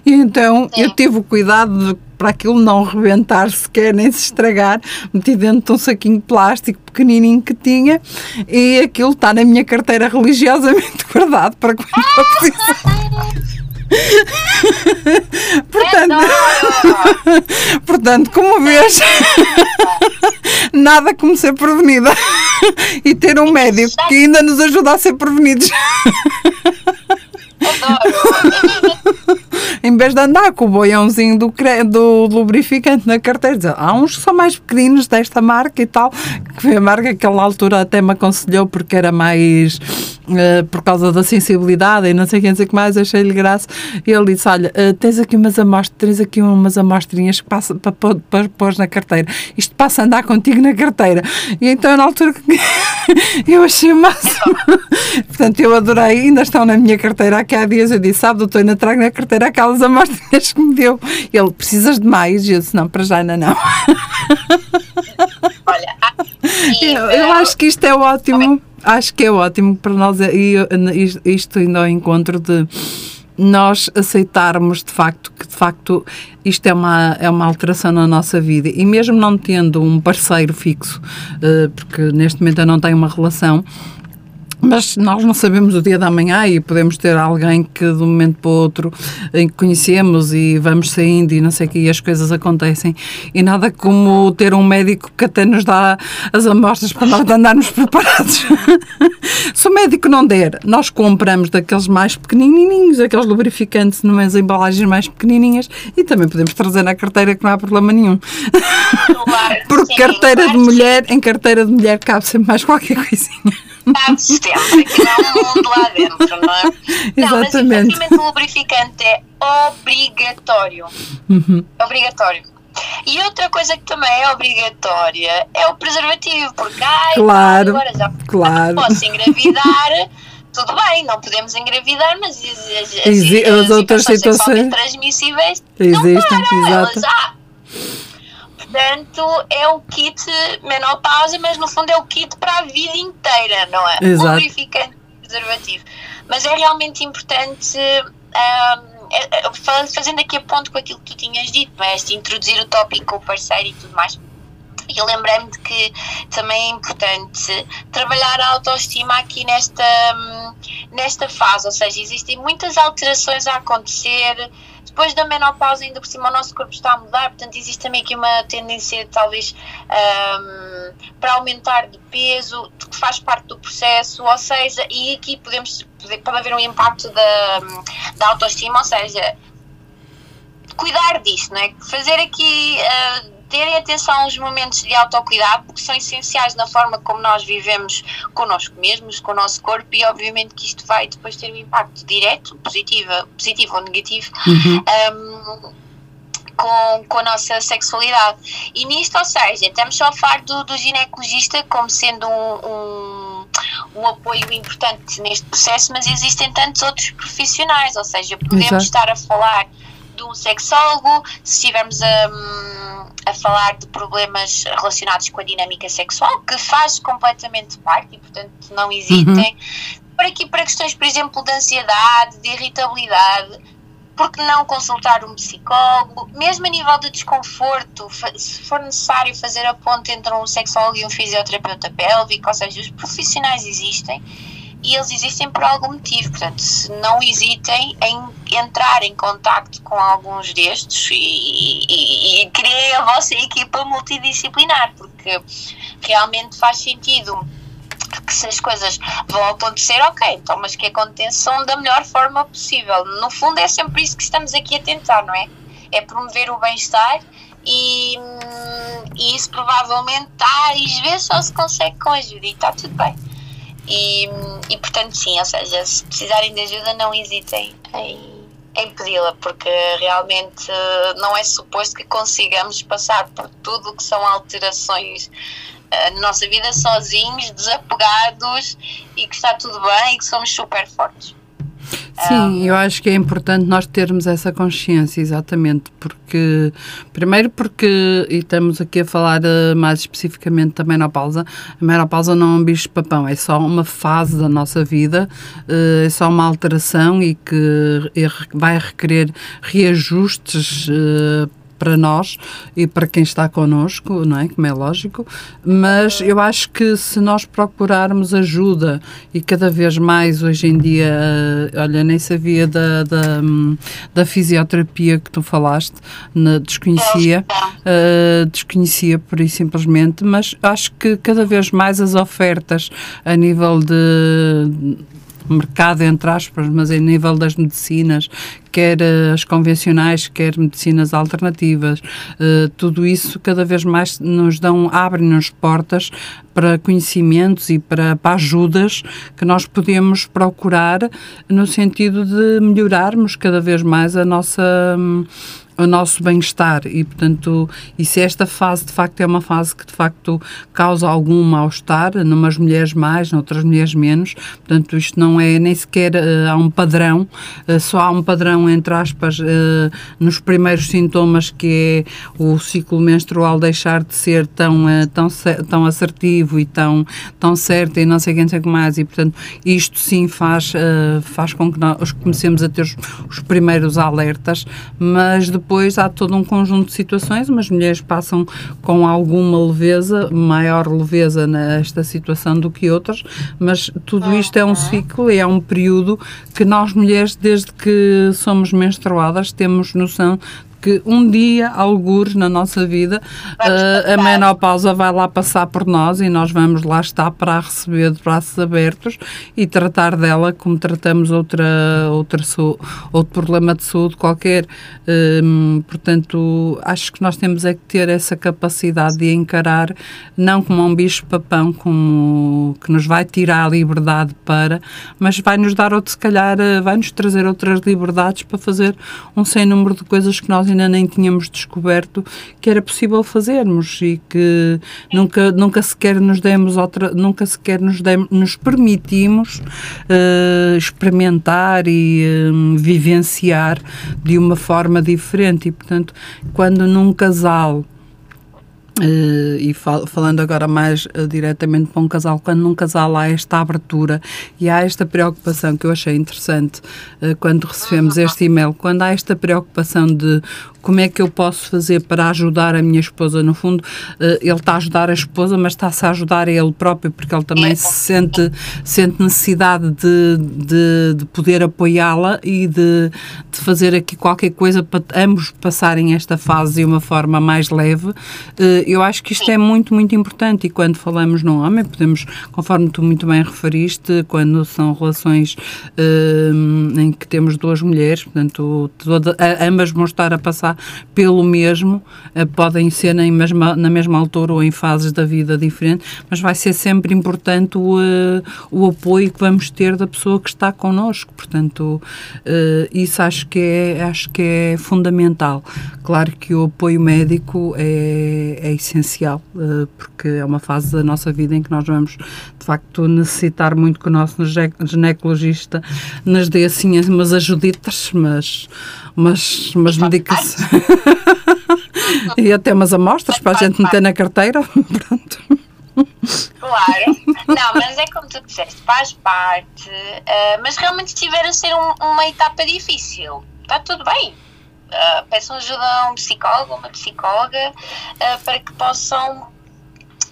e então Sim. eu tive o cuidado de para aquilo não rebentar sequer, nem se estragar, meti dentro de um saquinho de plástico pequenininho que tinha e aquilo está na minha carteira (laughs) religiosamente guardado para quando eu precisar. (laughs) portanto, (laughs) portanto, como vês, (laughs) nada como ser prevenida e ter um médico que ainda nos ajuda a ser prevenidos. Em vez de andar com o boiãozinho do, do lubrificante na carteira, há uns que são mais pequeninos desta marca e tal, que foi a marca que aquela altura até me aconselhou porque era mais uh, por causa da sensibilidade e não sei quem dizer que mais, achei-lhe graça. E ele disse: Olha, uh, tens aqui umas amostras, tens aqui umas amostrinhas que passa para, para pôr na carteira. Isto passa a andar contigo na carteira. E então, na altura, (laughs) eu achei o máximo. (laughs) Portanto, eu adorei, ainda estão na minha carteira. Aqui há dias eu disse: Sabe, doutor, ainda trago na carteira aquelas amostrinhas que me deu. Ele: Precisas de mais? E eu disse: Não, para já ainda não. (laughs) Olha, eu, eu acho que isto é ótimo acho que é ótimo para nós, e isto ainda ao encontro de nós aceitarmos de facto que de facto isto é uma, é uma alteração na nossa vida e mesmo não tendo um parceiro fixo, eh, porque neste momento eu não tenho uma relação, mas nós não sabemos o dia da manhã e podemos ter alguém que de um momento para o outro que conhecemos e vamos saindo e não sei o que e as coisas acontecem e nada como ter um médico que até nos dá as amostras para nós andarmos (laughs) preparados. Se o médico não der, nós compramos daqueles mais pequenininhos, aqueles lubrificantes numas embalagens mais pequenininhas e também podemos trazer na carteira que não há problema nenhum. (laughs) Porque carteira de mulher, em carteira de mulher cabe sempre mais qualquer coisinha metade sempre, que não é um mundo lá dentro, não é? Não, Exatamente. mas o lubrificante é obrigatório. Uhum. Obrigatório. E outra coisa que também é obrigatória é o preservativo, porque ai, claro, agora já claro. posso engravidar. Tudo bem, não podemos engravidar, mas as, as, as, as outras situações transmissíveis existem, não param, exato. elas já. Portanto, é o kit menopausa, mas no fundo é o kit para a vida inteira, não é? Exato. Lubrificante preservativo. Mas é realmente importante. Um, fazendo aqui a ponto com aquilo que tu tinhas dito, não é? de introduzir o tópico com o parceiro e tudo mais. E lembrei-me de que também é importante trabalhar a autoestima aqui nesta, nesta fase, ou seja, existem muitas alterações a acontecer. Depois da menopausa, ainda por cima, o nosso corpo está a mudar, portanto, existe também aqui uma tendência, talvez, um, para aumentar de peso, que faz parte do processo, ou seja, e aqui podemos, pode haver um impacto da, da autoestima, ou seja, cuidar disto, não é? Fazer aqui. Uh, terem atenção aos momentos de autocuidado, porque são essenciais na forma como nós vivemos connosco mesmos, com o nosso corpo, e obviamente que isto vai depois ter um impacto direto, positivo, positivo ou negativo. Uhum. Um, com, com a nossa sexualidade. E nisto, ou seja, estamos só a falar do, do ginecologista como sendo um, um, um, apoio importante neste processo, mas existem tantos outros profissionais, ou seja, podemos Exato. estar a falar de um sexólogo, se estivermos a, a falar de problemas relacionados com a dinâmica sexual, que faz completamente parte e, portanto, não hesitem. Uhum. Para aqui, para questões, por exemplo, de ansiedade, de irritabilidade, porque não consultar um psicólogo, mesmo a nível de desconforto, se for necessário fazer a ponte entre um sexólogo e um fisioterapeuta pélvico, ou seja, os profissionais existem e eles existem por algum motivo, portanto, se não hesitem em entrar em contacto com alguns destes e, e, e a vossa equipa multidisciplinar, porque realmente faz sentido que se as coisas vão acontecer, ok, então, mas que aconteçam da melhor forma possível. No fundo, é sempre isso que estamos aqui a tentar, não é? É promover o bem-estar e, e, isso provavelmente às vezes só se consegue com ajuda e está tudo bem. E, e portanto, sim, ou seja, se precisarem de ajuda, não hesitem em, em pedi-la, porque realmente não é suposto que consigamos passar por tudo o que são alterações na nossa vida sozinhos, desapegados e que está tudo bem e que somos super fortes. Sim, um, eu acho que é importante nós termos essa consciência, exatamente, porque, primeiro porque, e estamos aqui a falar uh, mais especificamente da menopausa, a menopausa não é um bicho-papão, é só uma fase da nossa vida, uh, é só uma alteração e que vai requerer reajustes uh, para nós e para quem está connosco, não é? Como é lógico, mas eu acho que se nós procurarmos ajuda e cada vez mais hoje em dia, uh, olha, nem sabia da, da, da, fisioterapia que tu falaste, na, desconhecia, uh, desconhecia por isso simplesmente, mas acho que cada vez mais as ofertas a nível de mercado, entre aspas, mas em nível das medicinas, quer as convencionais, quer medicinas alternativas, uh, tudo isso cada vez mais nos dão, abrem-nos portas para conhecimentos e para, para ajudas que nós podemos procurar no sentido de melhorarmos cada vez mais a nossa o nosso bem-estar. E, portanto, e se esta fase de facto é uma fase que de facto causa algum mal-estar, numas mulheres mais, noutras mulheres menos, portanto, isto não é nem sequer uh, há um padrão, uh, só há um padrão, entre aspas, uh, nos primeiros sintomas que é o ciclo menstrual deixar de ser tão, tão, tão assertivo e tão, tão certo e não sei quem não que mais, e portanto, isto sim faz, faz com que nós comecemos a ter os, os primeiros alertas, mas depois depois há todo um conjunto de situações, umas mulheres passam com alguma leveza, maior leveza nesta situação do que outras, mas tudo isto é um ciclo e é um período que nós mulheres, desde que somos menstruadas, temos noção que um dia, algures na nossa vida, uh, a menopausa vai lá passar por nós e nós vamos lá estar para a receber de braços abertos e tratar dela como tratamos outra, outra outro problema de saúde qualquer. Um, portanto, acho que nós temos é que ter essa capacidade de encarar, não como um bicho-papão, como que nos vai tirar a liberdade para, mas vai nos dar outro, se calhar, vai nos trazer outras liberdades para fazer um sem número de coisas que nós nós ainda nem tínhamos descoberto que era possível fazermos e que nunca, nunca sequer nos demos outra, nunca sequer nos, demos, nos permitimos uh, experimentar e uh, vivenciar de uma forma diferente. E, portanto, quando num casal Uh, e fal falando agora mais uh, diretamente para um casal, quando num casal há esta abertura e há esta preocupação que eu achei interessante uh, quando recebemos este e-mail, quando há esta preocupação de como é que eu posso fazer para ajudar a minha esposa? No fundo, uh, ele está a ajudar a esposa, mas está-se a ajudar a ele próprio, porque ele também se sente, sente necessidade de, de, de poder apoiá-la e de, de, fazer aqui qualquer coisa para ambos passarem esta fase de uma forma mais leve. Uh, eu acho que isto é muito, muito importante e quando falamos no homem, podemos, conforme tu muito bem referiste, quando são relações uh, em que temos duas mulheres, portanto, ambas vão estar a passar pelo mesmo, eh, podem ser na mesma, na mesma altura ou em fases da vida diferentes, mas vai ser sempre importante o, eh, o apoio que vamos ter da pessoa que está connosco. Portanto, eh, isso acho que é, acho que é fundamental. Claro que o apoio médico é, é essencial, porque é uma fase da nossa vida em que nós vamos, de facto, necessitar muito que o nosso ginecologista nos dê assim umas ajuditas, mas umas, umas medicações (laughs) e até umas amostras para a gente meter na carteira. (laughs) Pronto. Claro, não, mas é como tu disseste, faz parte, uh, mas realmente estiver a ser um, uma etapa difícil, está tudo bem. Uh, peçam ajuda a um psicólogo, uma psicóloga, uh, para que possam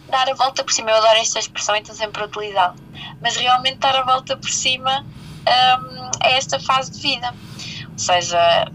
dar a volta por cima. Eu adoro esta expressão e estou sempre a utilizá-la, mas realmente dar a volta por cima um, a esta fase de vida. Ou seja,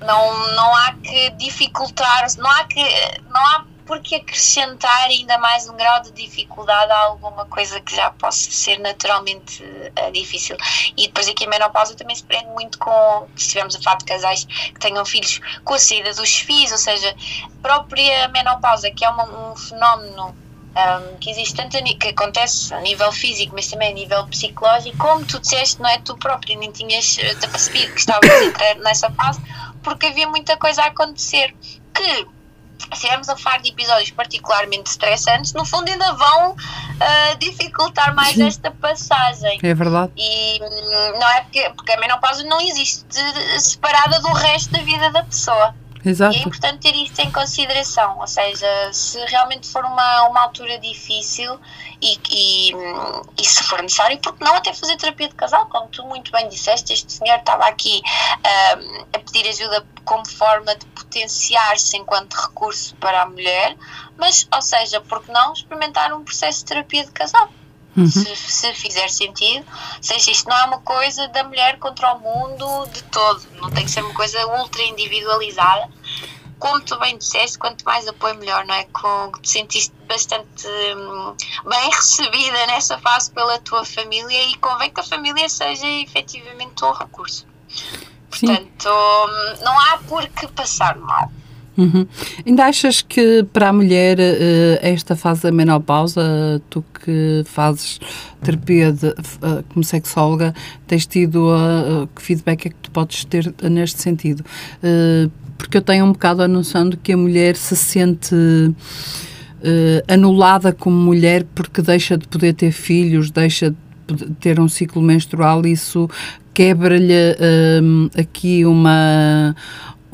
não, não há que dificultar, não há que não há por que acrescentar ainda mais um grau de dificuldade a alguma coisa que já possa ser naturalmente uh, difícil. E depois aqui a menopausa também se prende muito com, se estivermos a falar de casais que tenham filhos com a saída dos FIs, ou seja, a própria menopausa, que é uma, um fenómeno um, que existe tanto que acontece a nível físico, mas também a nível psicológico, como tu disseste, não é tu próprio, nem tinhas eh, te percebido que estavas a entrar nessa fase, porque havia muita coisa a acontecer que se estivermos a falar de episódios particularmente estressantes, no fundo ainda vão uh, dificultar mais Sim. esta passagem. É verdade. E hum, não é porque, porque a menopausa não existe separada do resto da vida da pessoa. Exato. E é importante ter isto em consideração, ou seja, se realmente for uma, uma altura difícil e, e, e se for necessário, porque não até fazer terapia de casal, como tu muito bem disseste, este senhor estava aqui um, a pedir ajuda como forma de potenciar-se enquanto recurso para a mulher, mas, ou seja, porque não experimentar um processo de terapia de casal? Uhum. Se, se, fizer sentido. Seja, isto não é uma coisa da mulher contra o mundo de todo, não tem que ser uma coisa ultra individualizada. Como tu bem disseste, quanto mais apoio, melhor, não é? Com, te sentiste bastante hum, bem recebida nessa fase pela tua família e convém que a família seja efetivamente um recurso. Portanto, hum, não há por que passar mal. Uhum. Ainda achas que para a mulher uh, esta fase da menopausa, tu que fazes terapia de, uh, como sexóloga, tens tido uh, que feedback é que tu podes ter neste sentido? porque eu tenho um bocado a noção de que a mulher se sente anulada como mulher porque deixa de poder ter filhos, deixa de ter um ciclo menstrual, isso quebra-lhe aqui uma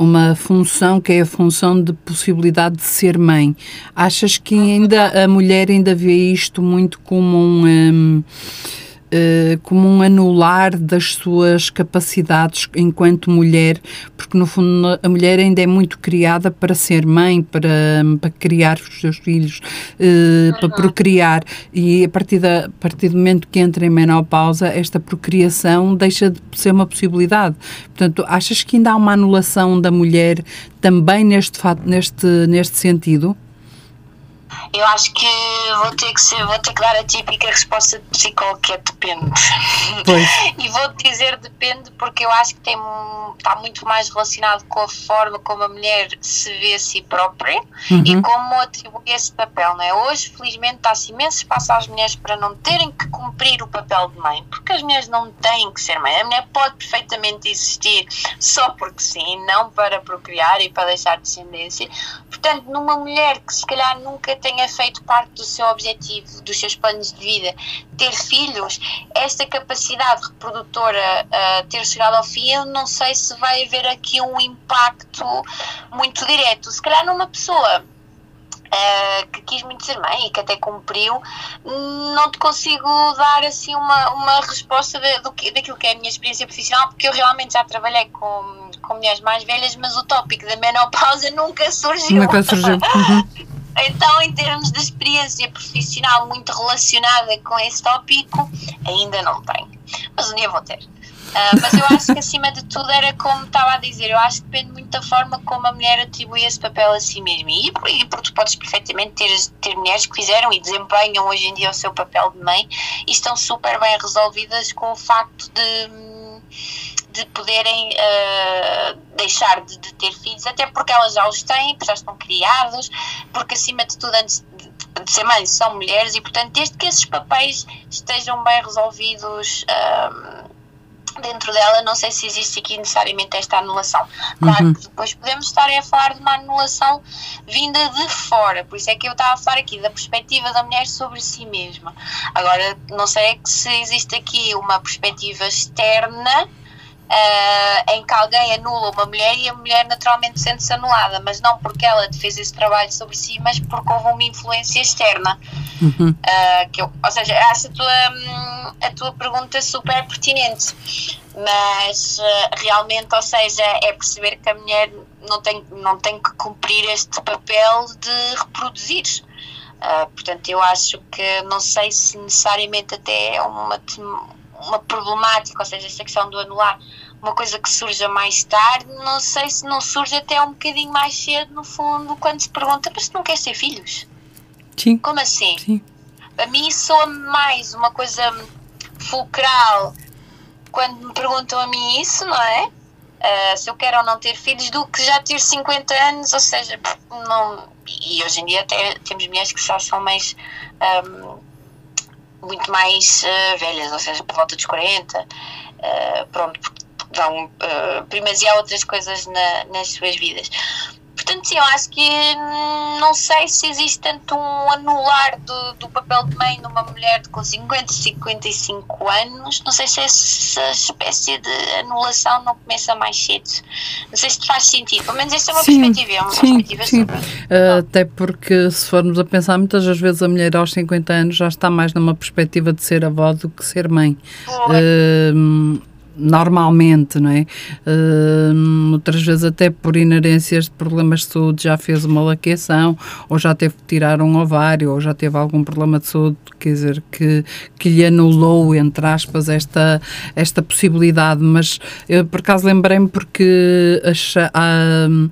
uma função que é a função de possibilidade de ser mãe. Achas que ainda a mulher ainda vê isto muito como um, um como um anular das suas capacidades enquanto mulher, porque no fundo a mulher ainda é muito criada para ser mãe, para, para criar os seus filhos, uhum. para procriar, e a partir, da, a partir do momento que entra em menopausa, esta procriação deixa de ser uma possibilidade. Portanto, achas que ainda há uma anulação da mulher também neste, neste, neste sentido? Eu acho que vou ter que, ser, vou ter que dar a típica resposta de psicólogo que é depende. Pois. (laughs) e vou dizer depende porque eu acho que tem, está muito mais relacionado com a forma como a mulher se vê a si própria Uhum. e como atribui esse papel. Não é? Hoje, felizmente, dá-se imenso espaço às mulheres para não terem que cumprir o papel de mãe, porque as mulheres não têm que ser mãe. A mulher pode perfeitamente existir só porque sim, não para procriar e para deixar descendência. Portanto, numa mulher que se calhar nunca tenha feito parte do seu objetivo, dos seus planos de vida, ter filhos, esta capacidade reprodutora uh, ter chegado ao fim, eu não sei se vai haver aqui um impacto muito direto. Se calhar numa pessoa Uh, que quis muito ser mãe e que até cumpriu, não te consigo dar assim uma, uma resposta de, do que, daquilo que é a minha experiência profissional, porque eu realmente já trabalhei com, com mulheres mais velhas, mas o tópico da menopausa (laughs) nunca surgiu. Nunca surgiu. (laughs) Uhum. Então, em termos de experiência profissional muito relacionada com esse tópico, ainda não tenho. Mas um dia vou ter. Uh, mas eu acho que acima de tudo era como estava a dizer, eu acho que depende muito da forma como a mulher atribui esse papel a si mesma. E, e porque tu podes perfeitamente ter, ter mulheres que fizeram e desempenham hoje em dia o seu papel de mãe e estão super bem resolvidas com o facto de de poderem uh, deixar de, de, ter filhos, até porque elas já os têm, já estão criados, porque acima de tudo, antes de, de ser mães, são mulheres e, portanto, desde que esses papéis estejam bem resolvidos. Uh, dentro dela, não sei se existe aqui necessariamente esta anulação. Claro uhum. que depois podemos estar a falar de uma anulação vinda de fora, por isso é que eu estava a falar aqui da perspectiva da mulher sobre si mesma. Agora, não sei é se existe aqui uma perspectiva externa Uh, em que alguém anula uma mulher e a mulher naturalmente sente-se anulada, mas não porque ela fez esse trabalho sobre si, mas porque houve uma influência externa. Uhum. Uh, que eu, ou seja, acho a tua, a tua pergunta super pertinente, mas uh, realmente, ou seja, é perceber que a mulher não tem, não tem que cumprir este papel de reproduzir. portanto, eu acho que não sei se necessariamente até é uma uma problemática, ou seja, esta questão do anular, uma coisa que surja mais tarde, não sei se não surge até um bocadinho mais cedo, no fundo, quando se pergunta, mas tu não queres ter filhos? Sim. Como assim? Sim. A mim soa mais uma coisa fulcral quando me perguntam a mim isso, não é? Uh, se eu quero ou não ter filhos, do que já ter 50 anos, ou seja, não. E hoje em dia até temos mulheres que já são mais. Um, muito mais uh, velhas, ou seja, por volta dos 40, uh, pronto, vão uh, primazia outras coisas na, nas suas vidas. Portanto, sim, eu acho que não sei se existe tanto um anular do, do papel de mãe numa mulher com 50, 55 anos. Não sei se essa espécie de anulação não começa mais cedo. Não sei se faz sentido. Pelo menos essa é uma sim, perspectiva. É uma sim, perspectiva sim. sobre... Uh, até porque, se formos a pensar, muitas das vezes a mulher aos 50 anos já está mais numa perspectiva de ser avó do que ser mãe. Uh, normalmente, não é? Uh, outras vezes até por inerências de problemas de saúde já fez uma laqueação, ou já teve que tirar um ovário, ou já teve algum problema de saúde, quer dizer, que, que lhe anulou, entre aspas, esta, esta possibilidade. Mas eu, por acaso, lembrei-me porque achei, uh,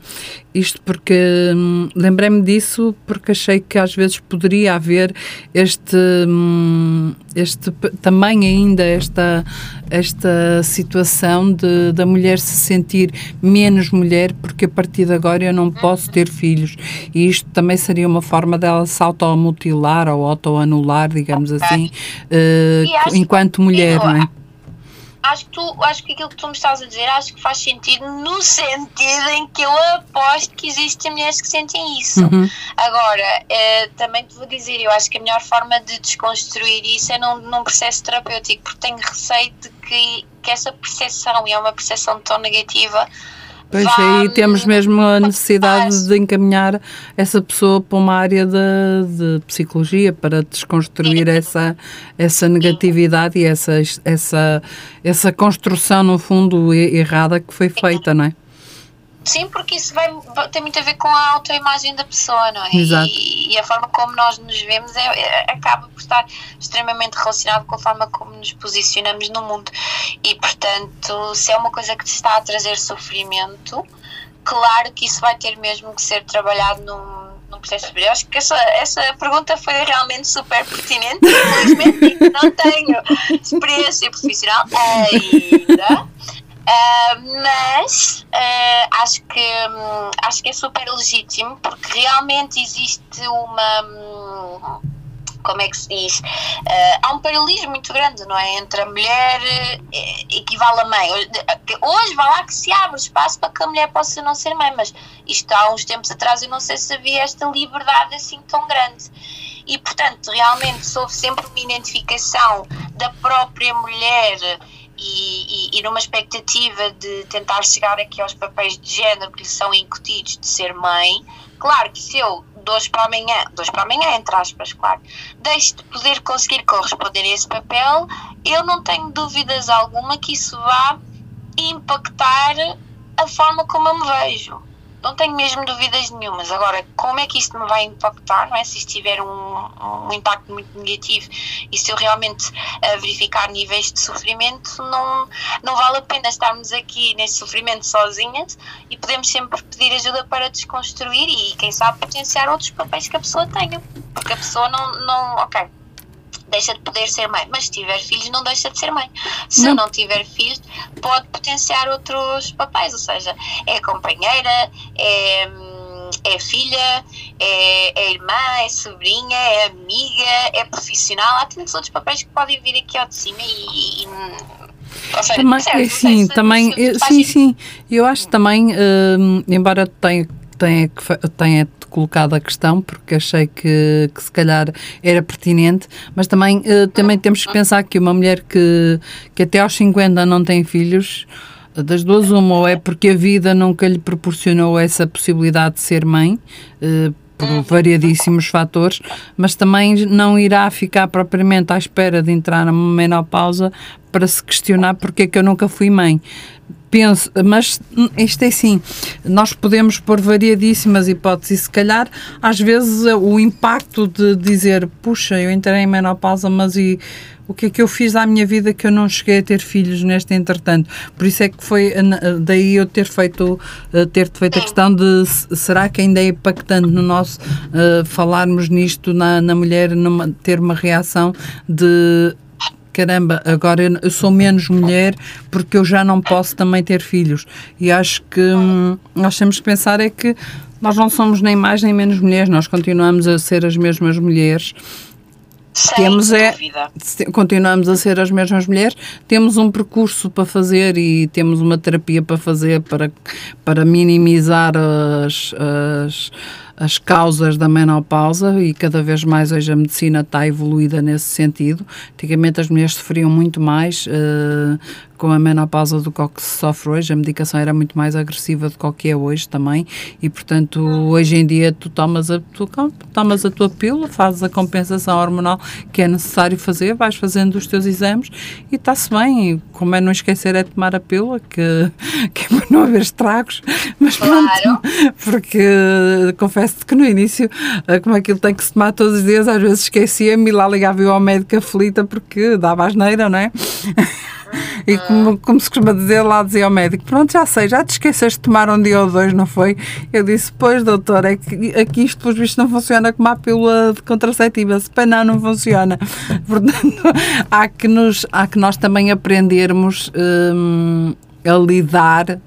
isto porque hum, lembrei-me disso porque achei que às vezes poderia haver este, hum, este também ainda esta, esta situação de da mulher se sentir menos mulher porque a partir de agora eu não posso ter filhos e isto também seria uma forma dela se automutilar ou autoanular, digamos assim, uh, enquanto mulher, não é? Acho que, tu, acho que aquilo que tu me estás a dizer acho que faz sentido no sentido em que eu aposto que existem mulheres que sentem isso. Uhum. Agora, eh, também te vou dizer, eu acho que a melhor forma de desconstruir isso é num, num processo terapêutico, porque tenho receio de que, que essa percepção, e é uma percepção tão negativa, Pois aí temos mesmo a necessidade de encaminhar essa pessoa para uma área de, de psicologia para desconstruir essa, essa negatividade e essa, essa, essa construção, no fundo, errada que foi feita, não é? Sim, porque isso vai, tem muito a ver com a autoimagem da pessoa, não é? Exato. E, e a forma como nós nos vemos é, é, acaba por estar extremamente relacionado com a forma como nos posicionamos no mundo. E, portanto, se é uma coisa que te está a trazer sofrimento, claro que isso vai ter mesmo que ser trabalhado num, num processo superior? Acho que essa, essa pergunta foi realmente super pertinente. Infelizmente, (laughs) não tenho experiência profissional ainda. Uh, mas uh, acho, que, um, acho que é super legítimo porque realmente existe uma. Um, como é que se diz? Uh, há um paralelismo muito grande, não é? Entre a mulher equivale a mãe. Hoje vai lá que se abre espaço para que a mulher possa não ser mãe, mas isto há uns tempos atrás eu não sei se havia esta liberdade assim tão grande. E portanto, realmente houve sempre uma identificação da própria mulher e, e, e, numa expectativa de tentar chegar aqui aos papéis de género que lhe são incutidos de ser mãe, claro que se eu dois para amanhã, dois para amanhã, entre aspas, claro, deixo de poder conseguir corresponder a esse papel, eu não tenho dúvidas alguma que isso vá impactar a forma como eu me vejo não tenho mesmo dúvidas nenhumas. Agora, como é que isto me vai impactar, não é? Se isto tiver um, um impacto muito negativo e se eu realmente uh, verificar níveis de sofrimento, não, não vale a pena estarmos aqui nesse sofrimento sozinhas e podemos sempre pedir ajuda para desconstruir e, quem sabe, potenciar outros papéis que a pessoa tenha. Porque a pessoa não, não ok, deixa de poder ser mãe, mas se tiver filhos não deixa de ser mãe. Se não, não tiver filhos, pode potenciar outros papéis, ou seja, é companheira, é, é filha, é, é, irmã, é sobrinha, é amiga, é profissional, há tantos outros papéis que podem vir aqui ao de cima e, e Seja, também, certo, sim, também, sim, sim, eu acho também, uh, embora tenha tenha, tenha colocado a questão, porque achei que, que se calhar era pertinente, mas também, uh, também temos que pensar que uma mulher que, que até aos 50 não tem filhos, das duas, uma, ou é porque a vida nunca lhe proporcionou essa possibilidade de ser mãe, uh, por variadíssimos fatores, mas também não irá ficar propriamente à espera de entrar numa menopausa para se questionar porque é que eu nunca fui mãe penso, mas isto é assim, nós podemos pôr variadíssimas hipóteses e se calhar às vezes o impacto de dizer, puxa, eu entrei em menopausa, mas e o que é que eu fiz à minha vida que eu não cheguei a ter filhos neste entretanto. Por isso é que foi daí eu ter feito, eh, ter feito a questão de será que ainda é impactante no nosso uh, falarmos nisto na, na mulher numa, ter uma reação de caramba, agora eu, eu, sou menos mulher porque eu já não posso também ter filhos. E acho que hum, nós temos que pensar é que nós não somos nem mais nem menos mulheres, nós continuamos a ser as mesmas mulheres. Sem temos é continuamos a ser as mesmas mulheres temos um percurso para fazer e temos uma terapia para fazer para para minimizar as, as as causas da menopausa e cada vez mais hoje a medicina está evoluída nesse sentido. Antigamente as mulheres sofriam muito mais uh, com a menopausa do que se sofre hoje. A medicação era muito mais agressiva do que é hoje também e, portanto, hoje em dia tu tomas a, tu tomas a tua pílula, fazes a compensação hormonal que é necessário fazer, vais fazendo os teus exames e está-se bem. Como é não esquecer é tomar a pílula, que, (laughs) que é para não haver estragos. Mas pronto, claro. porque confesso confesso que no início, eh, como aquilo tem que se tomar todos os dias, às vezes esquecia-me e lá ligava eu ao médico aflita porque dava asneira, não é? (laughs) E como, como, se costuma dizer, lá dizia ao médico: Pronto, já sei, já te esqueceste de tomar um dia ou dois, não foi? Eu disse: Pois, doutor, é que aqui isto, pelos vistos, não funciona como a pílula de contraceptiva. Se não, não funciona. (laughs) Portanto, há que, nos, há que nós também aprendermos hum, a lidar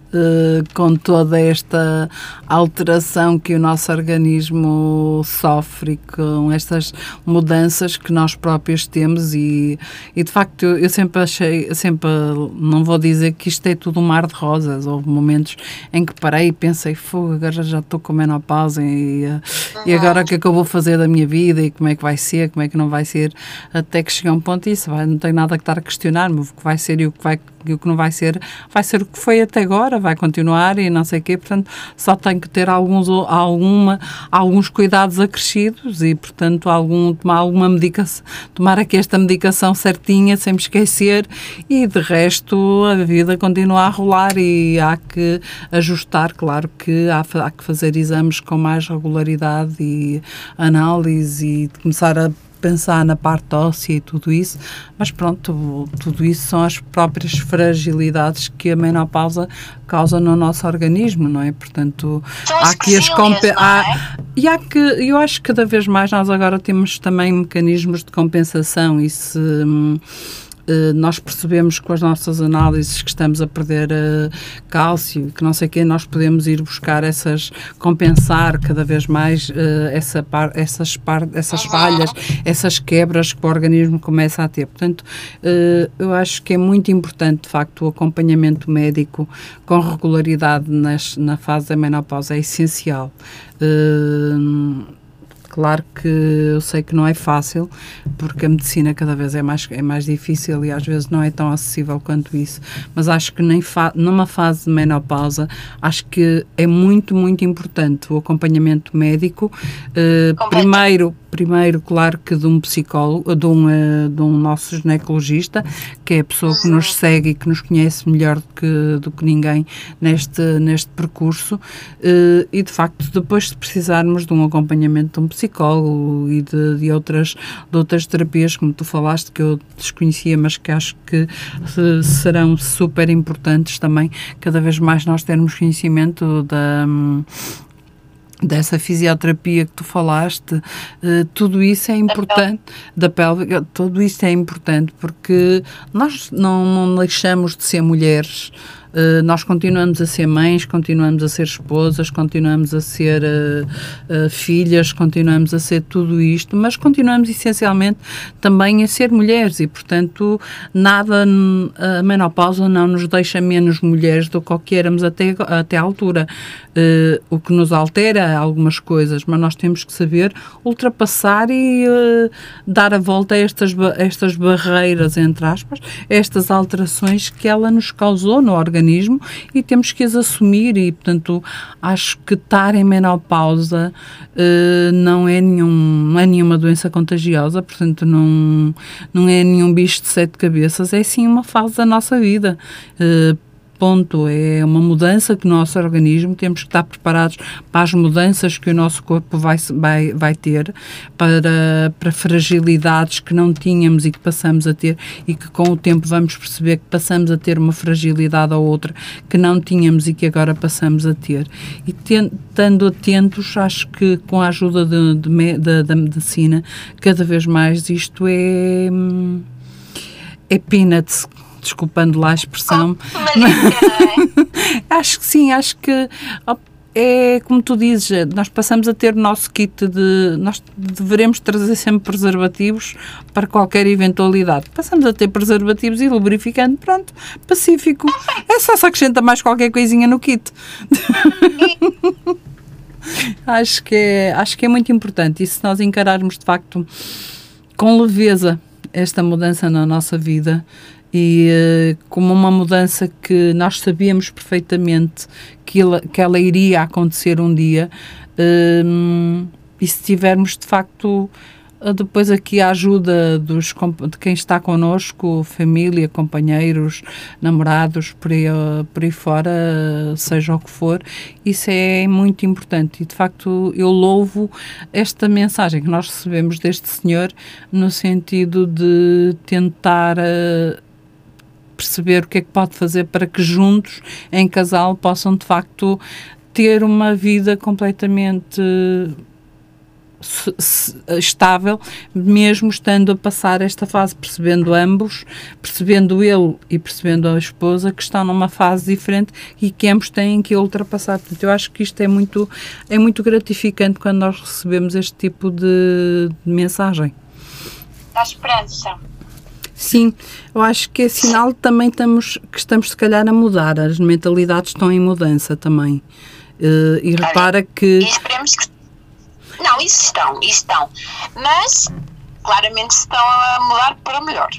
com toda esta alteração que o nosso organismo sofre, com estas mudanças que nós próprios temos e, e de facto eu, eu sempre achei, sempre, não vou dizer que isto é tudo um mar de rosas, houve momentos em que parei e pensei, fogo, agora já estou com menopausa e, uhum. e agora o que é que eu vou fazer da minha vida e como é que vai ser, como é que não vai ser, até que chega um ponto isso, vai, não tenho nada que estar a questionar-me, o que vai ser e o que, vai, e o que não vai ser, vai ser o que foi até agora, vai continuar e não sei o quê, portanto, só tem que ter alguns, alguma, alguns cuidados acrescidos e, portanto, algum, tomar alguma medicação, tomar aqui esta medicação certinha, sem me esquecer, e de resto a vida continua a rolar e há que ajustar, claro que há, há que fazer exames com mais regularidade e análise e começar a pensar na parte óssea e tudo isso, mas pronto, tudo isso são as próprias fragilidades que a menopausa causa no nosso organismo, não é? Portanto, há aqui as compe há, e há que, eu acho que cada vez mais nós agora temos também mecanismos de compensação e se hum, nós percebemos com as nossas análises que estamos a perder uh, cálcio, que não sei o quê, nós podemos ir buscar essas, compensar cada vez mais uh, essa par, essas, par, essas falhas, essas quebras que o organismo começa a ter. Portanto, eu acho que é muito importante, de facto, o acompanhamento médico com regularidade nas, na fase da menopausa, é essencial. Uh, Claro que eu sei que não é fácil, porque a medicina cada vez é mais, é mais difícil e às vezes não é tão acessível quanto isso, mas acho que nem numa fase de menopausa, acho que é muito, muito importante o acompanhamento médico. Uh, primeiro, primeiro, claro que de um psicólogo, de um, uh, de um nosso ginecologista, que é a pessoa que nos segue e que nos conhece melhor do que, do que ninguém neste, neste percurso, uh, e de facto, depois de precisarmos de um acompanhamento de um psicólogo e de, de, outras, de outras terapias, como tu falaste, que eu desconhecia, mas que acho que serão super importantes também, cada vez mais nós termos conhecimento da. Dessa fisioterapia que tu falaste, uh, tudo isso é importante, da pélvica, tudo isso é importante porque nós não, não deixamos de ser mulheres, Uh, nós continuamos a ser mães, continuamos a ser esposas, continuamos a ser uh, uh, filhas, continuamos a ser tudo isto, mas continuamos essencialmente também a ser mulheres e, portanto, nada, a menopausa não nos deixa menos mulheres do que o que éramos até, até à altura. o que nos altera algumas coisas, mas nós temos que saber ultrapassar e dar a volta a estas, a estas barreiras, entre aspas, estas alterações que ela nos causou no organismo organismo e temos que as assumir e, portanto, acho que estar em menopausa uh, não, é nenhum, não é nenhuma doença contagiosa, portanto, não, não é nenhum bicho de sete cabeças, é sim uma fase da nossa vida. Uh, ponto. É uma mudança que o nosso organismo, temos que estar preparados para as mudanças que o nosso corpo vai, vai, vai ter, para, para fragilidades que não tínhamos e que passamos a ter e que com o tempo vamos perceber que passamos a ter uma fragilidade ou outra que não tínhamos e que agora passamos a ter. E estando atentos, acho que com a ajuda de, de, de, da medicina, cada vez mais isto é hum, é peanuts, desculpando lá a expressão. (laughs) acho que sim, acho que é como tu dizes, nós passamos a ter o nosso kit de. Nós deveremos trazer sempre preservativos para qualquer eventualidade. Passamos a ter preservativos e lubrificante, pronto, pacífico. É só se acrescenta mais qualquer coisinha no kit. (laughs) acho, que é, acho que é muito importante. E se nós encararmos de facto com leveza esta mudança na nossa vida, e uh, como uma mudança que nós sabíamos perfeitamente que ela, que ela iria acontecer um dia uh, e se tivermos de facto eh, depois aqui a ajuda dos, de quem está connosco, família, companheiros, namorados, por aí, por aí fora, seja o que for, isso é muito importante. E de facto eu louvo esta mensagem que nós recebemos deste senhor no sentido de tentar uh, perceber o que é que pode fazer para que juntos, em casal, possam de facto ter uma vida completamente estável, mesmo estando a passar esta fase, percebendo ambos, percebendo ele e percebendo a esposa que estão numa fase diferente e que ambos têm que ultrapassar. Portanto, eu acho que isto é muito, é muito gratificante quando nós recebemos este tipo de, de mensagem. Dá esperança. Sim, eu acho que é sinal também estamos, que estamos se calhar a mudar, as mentalidades estão em mudança também. Uh, e repara que. E esperemos que. Não, isso estão, isso estão. Mas claramente estão a mudar para melhor.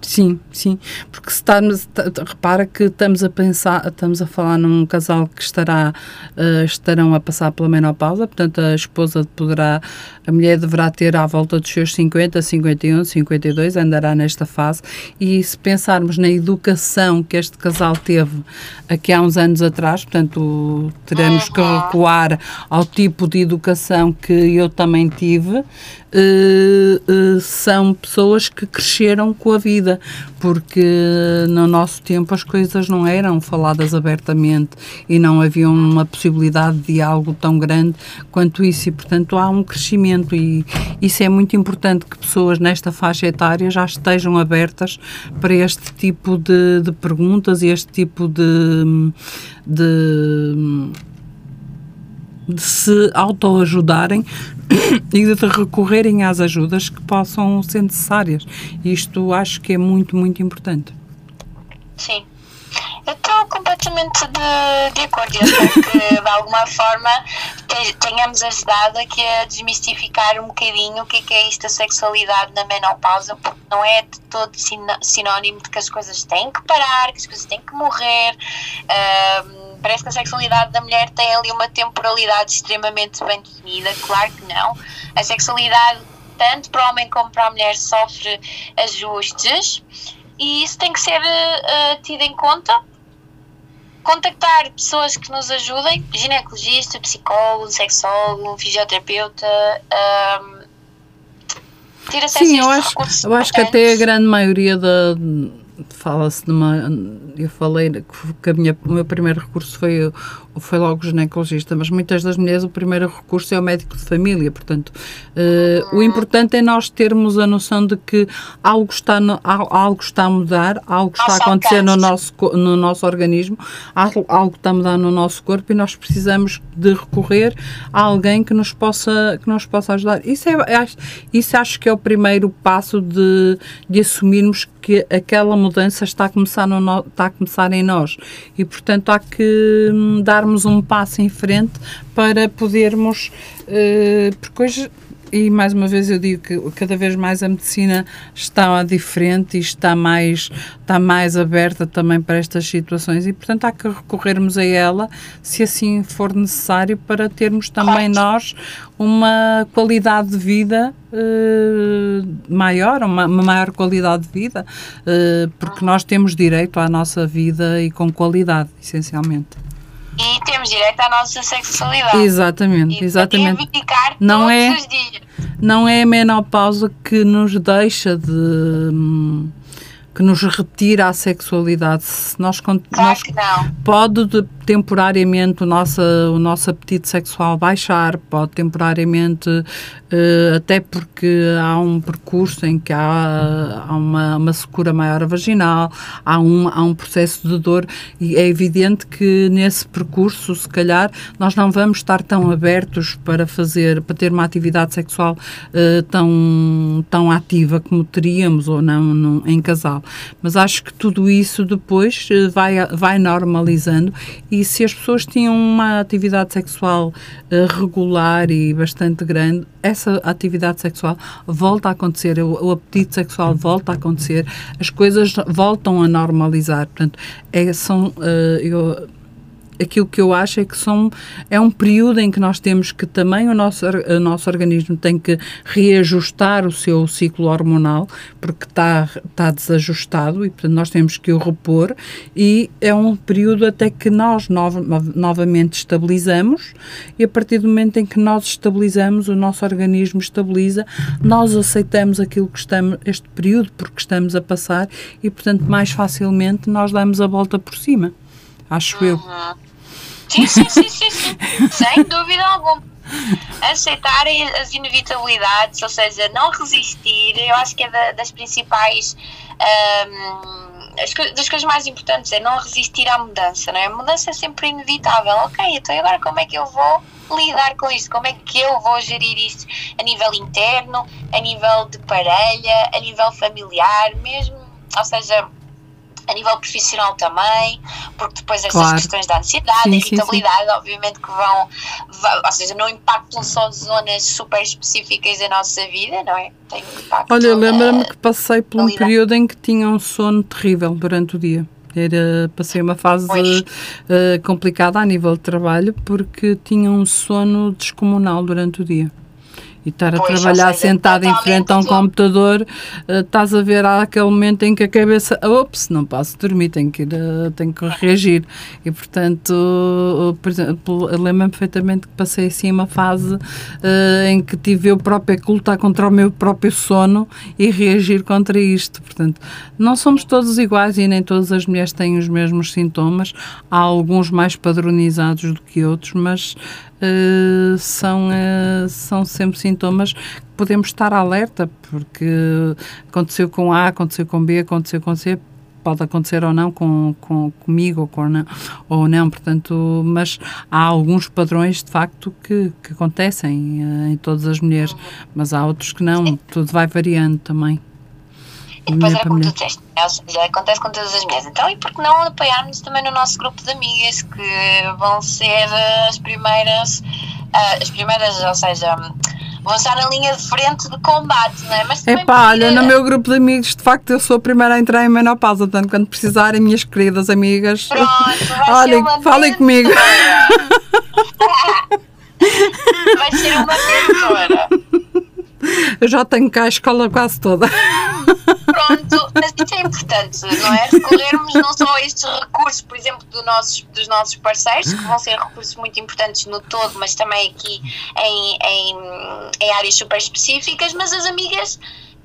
Sim, sim, porque se estamos, repara que estamos a pensar, estamos a falar num casal que estará, uh, estarão a passar pela menopausa, portanto a esposa poderá, a mulher deverá ter à volta dos seus 50, 51, 52, andará nesta fase, e se pensarmos na educação que este casal teve aqui há uns anos atrás, portanto teremos que recuar ao tipo de educação que eu também tive, uh, uh, são pessoas que cresceram com a vida vida, porque no nosso tempo as coisas não eram faladas abertamente e não havia uma possibilidade de algo tão grande quanto isso, e portanto há um crescimento, e isso é muito importante que pessoas nesta faixa etária já estejam abertas para este tipo de, de perguntas e este tipo de, de de se autoajudarem (coughs) e de recorrerem às ajudas que possam ser necessárias. Isto acho que é muito, muito importante. Sim. Eu estou completamente de, de acordo. Eu espero que, de alguma forma, tenhamos ajudado aqui a desmistificar um bocadinho o que é, que é isto da sexualidade na menopausa, porque não é de todo sinónimo de que as coisas têm que parar, que as coisas têm que morrer. Uh, parece que a sexualidade da mulher tem ali uma temporalidade extremamente bem definida, claro que não. A sexualidade, tanto para o homem como para a mulher, sofre ajustes e isso tem que ser uh, tido em conta. Contactar pessoas que nos ajudem, ginecologista, psicólogo, sexólogo, fisioterapeuta, um, ter acesso Sim, a eu acho, eu acho que até a grande maioria da fala-se de uma. Eu falei que a minha, o meu primeiro recurso foi foi logo ginecologista, mas muitas das mulheres o primeiro recurso é o médico de família, portanto, uh, o importante é nós termos a noção de que algo está, no, algo está a mudar, algo está a acontecer no nosso, no nosso organismo, algo está a mudar no nosso corpo e nós precisamos de recorrer a alguém que nos possa, que nos possa ajudar. Isso, é, isso acho que é o primeiro passo de, de assumirmos que aquela mudança está a começar, no, está a começar em nós e, portanto, há que hum, dar darmos um passo em frente para podermos, uh, porque hoje e mais uma vez eu digo que cada vez mais a medicina está diferente e está mais, está mais aberta também para estas situações e portanto há que recorrermos a ela se assim for necessário para termos também nós uma qualidade de vida uh, maior, uma, uma, maior qualidade de vida, uh, porque nós temos direito à nossa vida e com qualidade, essencialmente e temos direito à nossa sexualidade. Exatamente, e exatamente. Não é, não é a menopausa que nos deixa de hum, que nos retira a sexualidade. Se nós, claro nós pode temporariamente o nosso, o nosso apetite sexual baixar, pode temporariamente, uh, até porque há um percurso em que há, há uma, uma secura maior vaginal, há um, há um processo de dor e é evidente que nesse percurso, se calhar, nós não vamos estar tão abertos para fazer, para ter uma atividade sexual uh, tão, tão ativa como teríamos ou não, não em casal. Mas acho que tudo isso depois uh, vai, vai normalizando e se as pessoas tinham uma atividade sexual uh, regular e bastante grande, essa atividade sexual volta a acontecer, o, o, apetite sexual volta a acontecer, as coisas voltam a normalizar. Portanto, é, são, uh, eu, aquilo que eu acho é que são, é um período em que nós temos que também o nosso, o nosso organismo tem que reajustar o seu ciclo hormonal, porque está, está desajustado e, portanto, nós temos que o repor e é um período até que nós nova, novamente estabilizamos e a partir do momento em que nós estabilizamos, o nosso organismo estabiliza, nós aceitamos aquilo que estamos, este período porque estamos a passar e, portanto, mais facilmente nós damos a volta por cima. Acho uhum. eu. Sim, sim, sim, sim, sim. sem dúvida alguma. Aceitarem as inevitabilidades, ou seja, não resistir, eu acho que é da, das principais. Um, as, das coisas mais importantes é não resistir à mudança, não é? A mudança é sempre inevitável. Ok, então agora como é que eu vou lidar com isto? Como é que eu vou gerir isto a nível interno, a nível de parelha, a nível familiar, mesmo? Ou seja, a nível profissional também, porque depois estas claro. questões da ansiedade, sim, da irritabilidade, sim, sim. obviamente que vão, vão, ou seja, não impactam só zonas super específicas da nossa vida, não é? Tem impacto Olha, lembra-me que passei por um período em que tinha um sono terrível durante o dia. Era, passei uma fase uh, complicada a nível de trabalho porque tinha um sono descomunal durante o dia. E estar a Pois, trabalhar seja, sentado em frente a um computador, eh, estás a ver há aquele momento em que a cabeça, ops, não posso dormir, tenho que, ir, eh, tenho que reagir. E portanto, eh, por exemplo, lembro-me perfeitamente que passei assim uma fase eh, em que tive eu própria que lutar contra o meu próprio sono e reagir contra isto. Portanto, não somos todos iguais e nem todas as mulheres têm os mesmos sintomas. Há alguns mais padronizados do que outros, mas eh, são, eh, são sempre sintomas que podemos estar alerta, porque aconteceu com A, aconteceu com B, aconteceu com C, pode acontecer ou não com, com comigo ou, com não, ou não, portanto, mas há alguns padrões de facto que, que acontecem eh, em todas as mulheres, mas há outros que não, tudo vai variando também. E depois Mulher era como tu disseste, né? ou seja, acontece com todas as mulheres. Então, e por que não apoiarmos também no nosso grupo de amigas que vão ser as primeiras, ah, as primeiras, ou seja, vão estar na linha de frente de combate, não é? Mas também Epá, olha, porque- no meu grupo de amigos, de facto, eu sou a primeira a entrar em menopausa, portanto, quando precisarem, minhas queridas amigas, Pronto, (laughs) olhem, falem comigo. (laughs) Vai ser uma mentora. Eu já tenho cá a escola quase toda. Isso é importante, não é? Recorrermos não só a estes recursos, por exemplo, do nossos, dos nossos parceiros, que vão ser recursos muito importantes no todo, mas também aqui em, em, em áreas super específicas, mas as amigas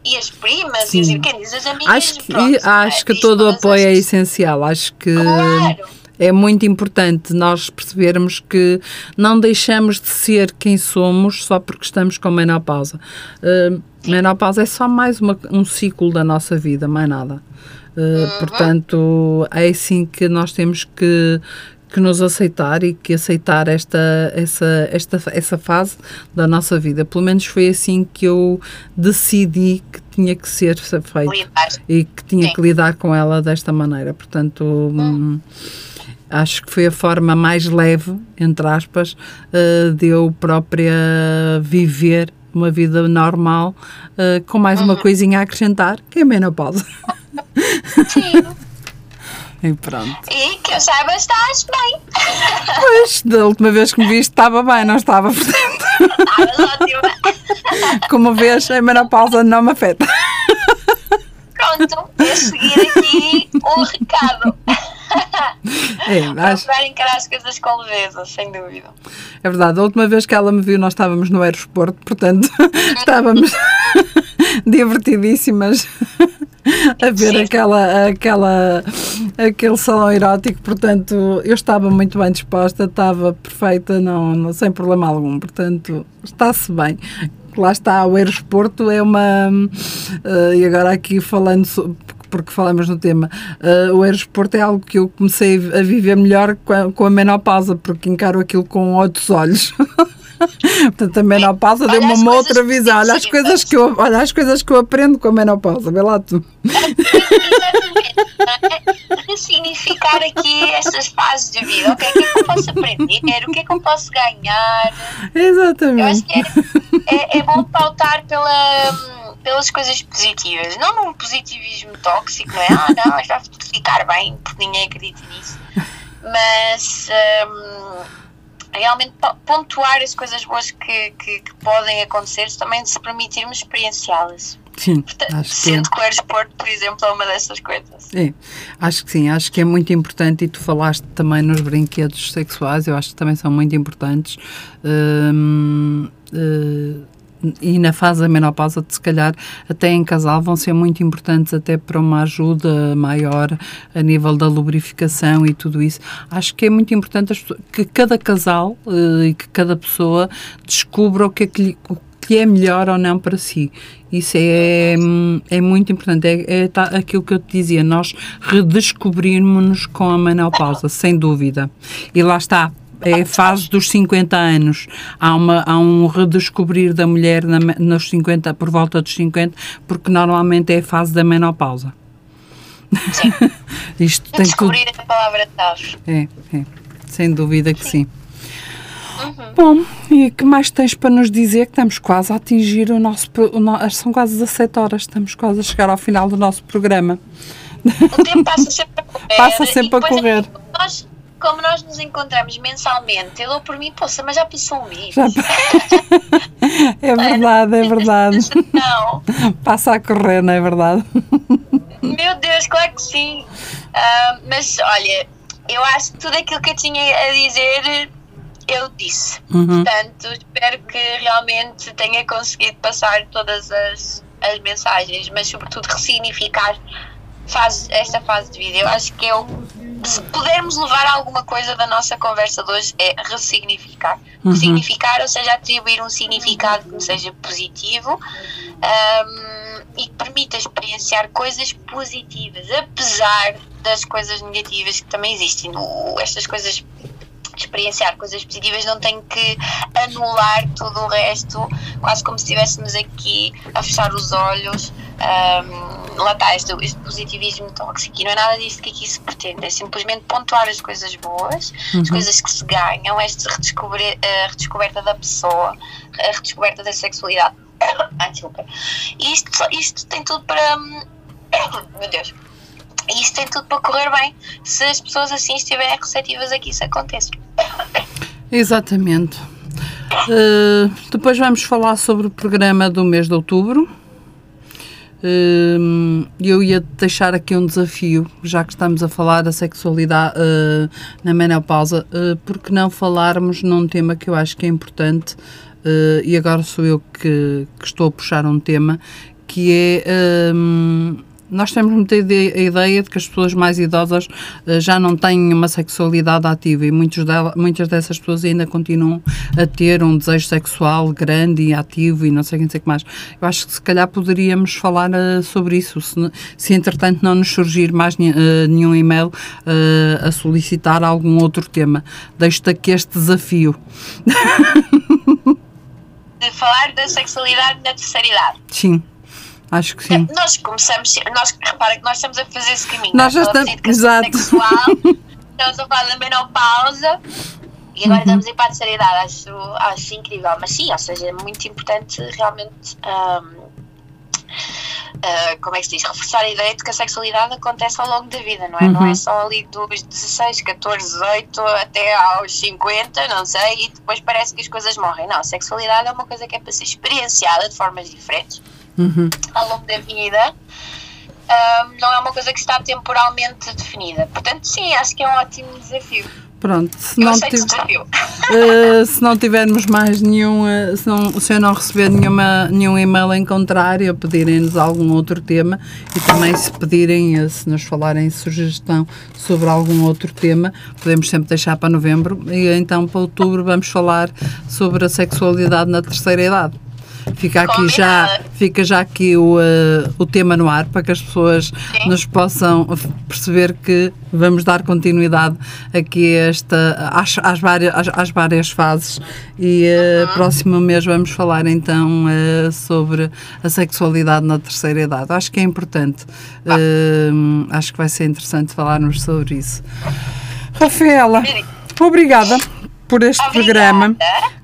e as primas e as, Sim. quem diz as amigas. Acho que, pronto, acho que diz todo o apoio é as- essencial. Acho que Claro. É muito importante nós percebermos que não deixamos de ser quem somos só porque estamos com menopausa. Uh, menopausa é só mais uma- um ciclo da nossa vida, mais nada. Uh, Portanto, é assim que nós temos que que nos aceitar e que aceitar esta, essa, esta, essa fase da nossa vida. Pelo menos foi assim que eu decidi que tinha que ser feito Lidar. e que tinha Sim. que lidar com ela desta maneira. Portanto, hum, acho que foi a forma mais leve, entre aspas, eh, de eu própria viver uma vida normal, eh, com mais uma coisinha a acrescentar, que é a menopausa. Sim. (laughs) E pronto. E que eu saiba, estás bem. Pois, da última vez que me viste estava bem, não estava, portanto, Estavas ótima. como vês, a menopausa não me afeta. Pronto, é seguir aqui o recado. É, acho, Procurar encarar as coisas com leveza, sem dúvida. É verdade, a última vez que ela me viu, nós estávamos no aeroporto, portanto, (laughs) estávamos (laughs) divertidíssimas a ver Sim. aquela, aquela, aquele salão erótico, portanto, eu estava muito bem disposta, estava perfeita, não, não- sem problema algum, portanto, está-se bem. Lá está, o aeroporto é uma. eh, e agora aqui falando. so- porque falamos no tema, eh, o aeroporto é algo que eu comecei a viver melhor com a, com a menopausa, porque encaro aquilo com outros olhos. (laughs) Portanto, a menopausa deu-me uma outra visão. Olha as, coisas que eu, olha as coisas que eu aprendo com a menopausa. Vê lá tu. Ressignificar aqui estas fases de vida. O que é que eu posso aprender? O que é que eu posso ganhar? Eu acho Exatamente. que é, é, é bom pautar pela, pelas coisas positivas, não num positivismo tóxico, não é? Ah, não, isto vai ficar bem, porque ninguém acredita nisso. Mas hum, realmente po- pontuar as coisas boas que, que, que podem acontecer, também se permitirmos experienciá-las. Sim, Portanto, acho que é. Sendo que o aeroporto, por exemplo, é uma dessas coisas. É, acho que sim, acho que é muito importante e tu falaste também nos brinquedos sexuais, eu acho que também são muito importantes. Hum, eh, e na fase da menopausa, se calhar, até em casal, vão ser muito importantes até para uma ajuda maior a nível da lubrificação e tudo isso. Acho que é muito importante que cada casal eh, e que cada pessoa descubra o que é que lhe, que é melhor ou não para si. Isso é, é muito importante. É, é tá- aquilo que eu te dizia, nós redescobrirmos-nos com a menopausa, sem dúvida. E lá está. É a fase dos 50 anos. Há, uma, há um redescobrir da mulher na nos 50, por volta dos 50, porque normalmente é a fase da menopausa. (laughs) Isto tem tudo. Descobrir a palavra-chave. É, é, sem dúvida que sim. Bom, e o que mais tens para nos dizer? Que estamos quase a atingir o nosso. o no- são quase 17 horas, estamos quase a chegar ao final do nosso programa. O tempo passa sempre a (laughs) correr. Passa sempre a correr. é Nós, como nós nos encontramos mensalmente, eu dou por mim, poxa, mas já passou um mês. Já- É (laughs) (laughs) é? verdade. é verdade. Não. (laughs) Passa a correr, não é verdade? Meu Deus, claro que sim. Ah, mas olha, eu acho que tudo aquilo que eu tinha a dizer eu disse. Uhum. Portanto, espero que realmente tenha conseguido passar todas as, as mensagens, mas sobretudo ressignificar fase, esta fase de vida. Eu acho que eu, se pudermos levar alguma coisa da nossa conversa de hoje, é ressignificar. Ressignificar, ou seja, atribuir um significado que seja positivo ahm, e que permita experienciar coisas positivas, apesar das coisas negativas que também existem. O- estas coisas experienciar coisas positivas não tem que anular tudo o resto, quase como se estivéssemos aqui a fechar os olhos. ahm, lá está, este, este positivismo tóxico e não é nada disso que aqui se pretende, é simplesmente pontuar as coisas boas, as coisas que se ganham, esta redescobre- a redescoberta da pessoa, a redescoberta da sexualidade. (coughs) Ai, desculpa. E isto, isto tem tudo para. (coughs) Meu Deus. E isto tem tudo para correr bem se as pessoas assim estiverem receptivas a que isso aconteça. Exatamente. Uh, depois vamos falar sobre o programa do mês de outubro. Eu ia deixar aqui um desafio, já que estamos a falar da sexualidade uh, na menopausa, uh, porque não falarmos num tema que eu acho que é importante, uh, e agora sou eu que, que estou a puxar um tema, que é. Nós temos muita ide- a ideia de que as pessoas mais idosas eh, já não têm uma sexualidade ativa e muitos dela- muitas dessas pessoas ainda continuam a ter um desejo sexual grande e ativo e não sei o que, não sei que mais. Eu acho que se calhar poderíamos falar eh, sobre isso, se, se entretanto não nos surgir mais eh, nenhum e-mail a solicitar algum outro tema. Deixo-te aqui este desafio. (laughs) De falar da sexualidade na terceira idade. Sim, acho que sim. Nós começamos, nós, repara que nós estamos a fazer esse caminho. Nós já estamos- exato. Sexual, (laughs) estamos a falar da menopausa e Uhum. agora estamos a ir para a terceira idade. Acho, acho incrível. Mas sim, ou seja, é muito importante realmente. ahm, ah, como é que se diz? Reforçar a ideia de que a sexualidade acontece ao longo da vida, não é? Não Uhum. é só ali dos 16, 14, 18 até aos 50, não sei, e depois parece que as coisas morrem. Não, a sexualidade é uma coisa que é para ser experienciada de formas diferentes Uhum. ao longo da vida. Ahm, não é uma coisa que está temporalmente definida. Portanto, sim, acho que é um ótimo desafio. Pronto, se Eu não. Uh, (laughs) se não tivermos mais nenhum, uh, se, não, se eu não receber nenhuma, nenhum e-mail em contrário, a pedirem-nos algum outro tema e também se pedirem, uh, se nos falarem sugestão sobre algum outro tema, podemos sempre deixar para novembro e então para outubro vamos falar sobre a sexualidade na terceira idade. Fica aqui já, fica já aqui o, uh, o tema no ar para que as pessoas Sim. nos possam perceber que vamos dar continuidade aqui esta, às, às, várias, às, às várias fases e uh, próximo mês vamos falar então uh, sobre a sexualidade na terceira idade. Acho que é importante, Uh, acho que vai ser interessante falarmos sobre isso. Rafaela, obrigada por este programa.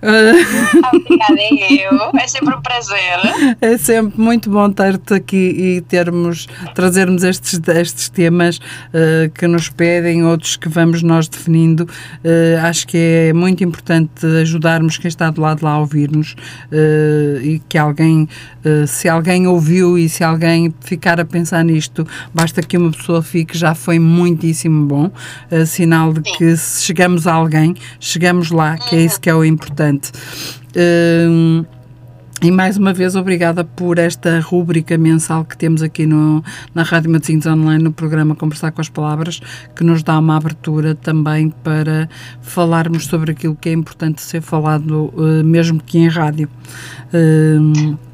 Uh, (laughs) Obrigada, eu. É sempre um prazer. É sempre muito bom ter-te aqui e termos, trazermos estes, estes temas eh, que nos pedem, outros que vamos nós definindo. Eh, acho que é muito importante ajudarmos quem está do lado lá a ouvir-nos eh, e que alguém, eh, se alguém ouviu e se alguém ficar a pensar nisto, basta que uma pessoa fique, já foi muitíssimo bom. Eh, sinal de que se chegamos a alguém, chegamos lá, que é isso que é o importante. Hum, e mais uma vez, obrigada por esta rúbrica mensal que temos aqui no, na Rádio Matosinhos Online, no programa Conversar com as Palavras, que nos dá uma abertura também para falarmos sobre aquilo que é importante ser falado, eh, mesmo que em rádio.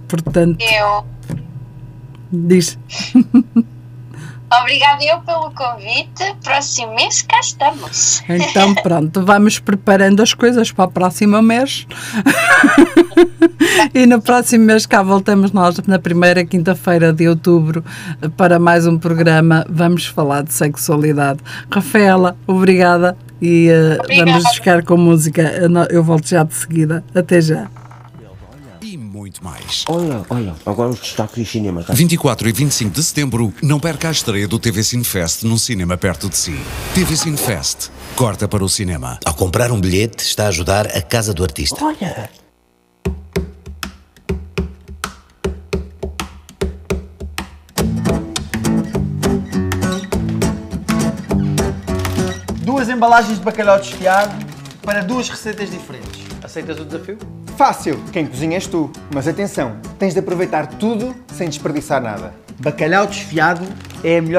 Portanto, Eu. diz. (laughs) Obrigada eu pelo convite. Próximo mês cá estamos. Então, (laughs) pronto, vamos preparando as coisas para o próximo mês. (laughs) e no próximo mês cá voltamos nós, na primeira quinta-feira de outubro, para mais um programa. Vamos falar de sexualidade. Rafaela, obrigada. E Obrigada. vamos ficar com música. Eu volto já de seguida. Até já muito mais. Olha, olha, agora os destaques dos cinemas. Tá? 24 e 25 de setembro, não perca a estreia do TV Cinefest num cinema perto de si. TV Cinefest, corta para o cinema. Ao comprar um bilhete, está a ajudar a casa do artista. Olha! Duas embalagens de bacalhau desfiado para duas receitas diferentes. Aceitas o desafio? Fácil, quem cozinha és tu. Mas atenção, tens de aproveitar tudo sem desperdiçar nada. Bacalhau desfiado é a melhor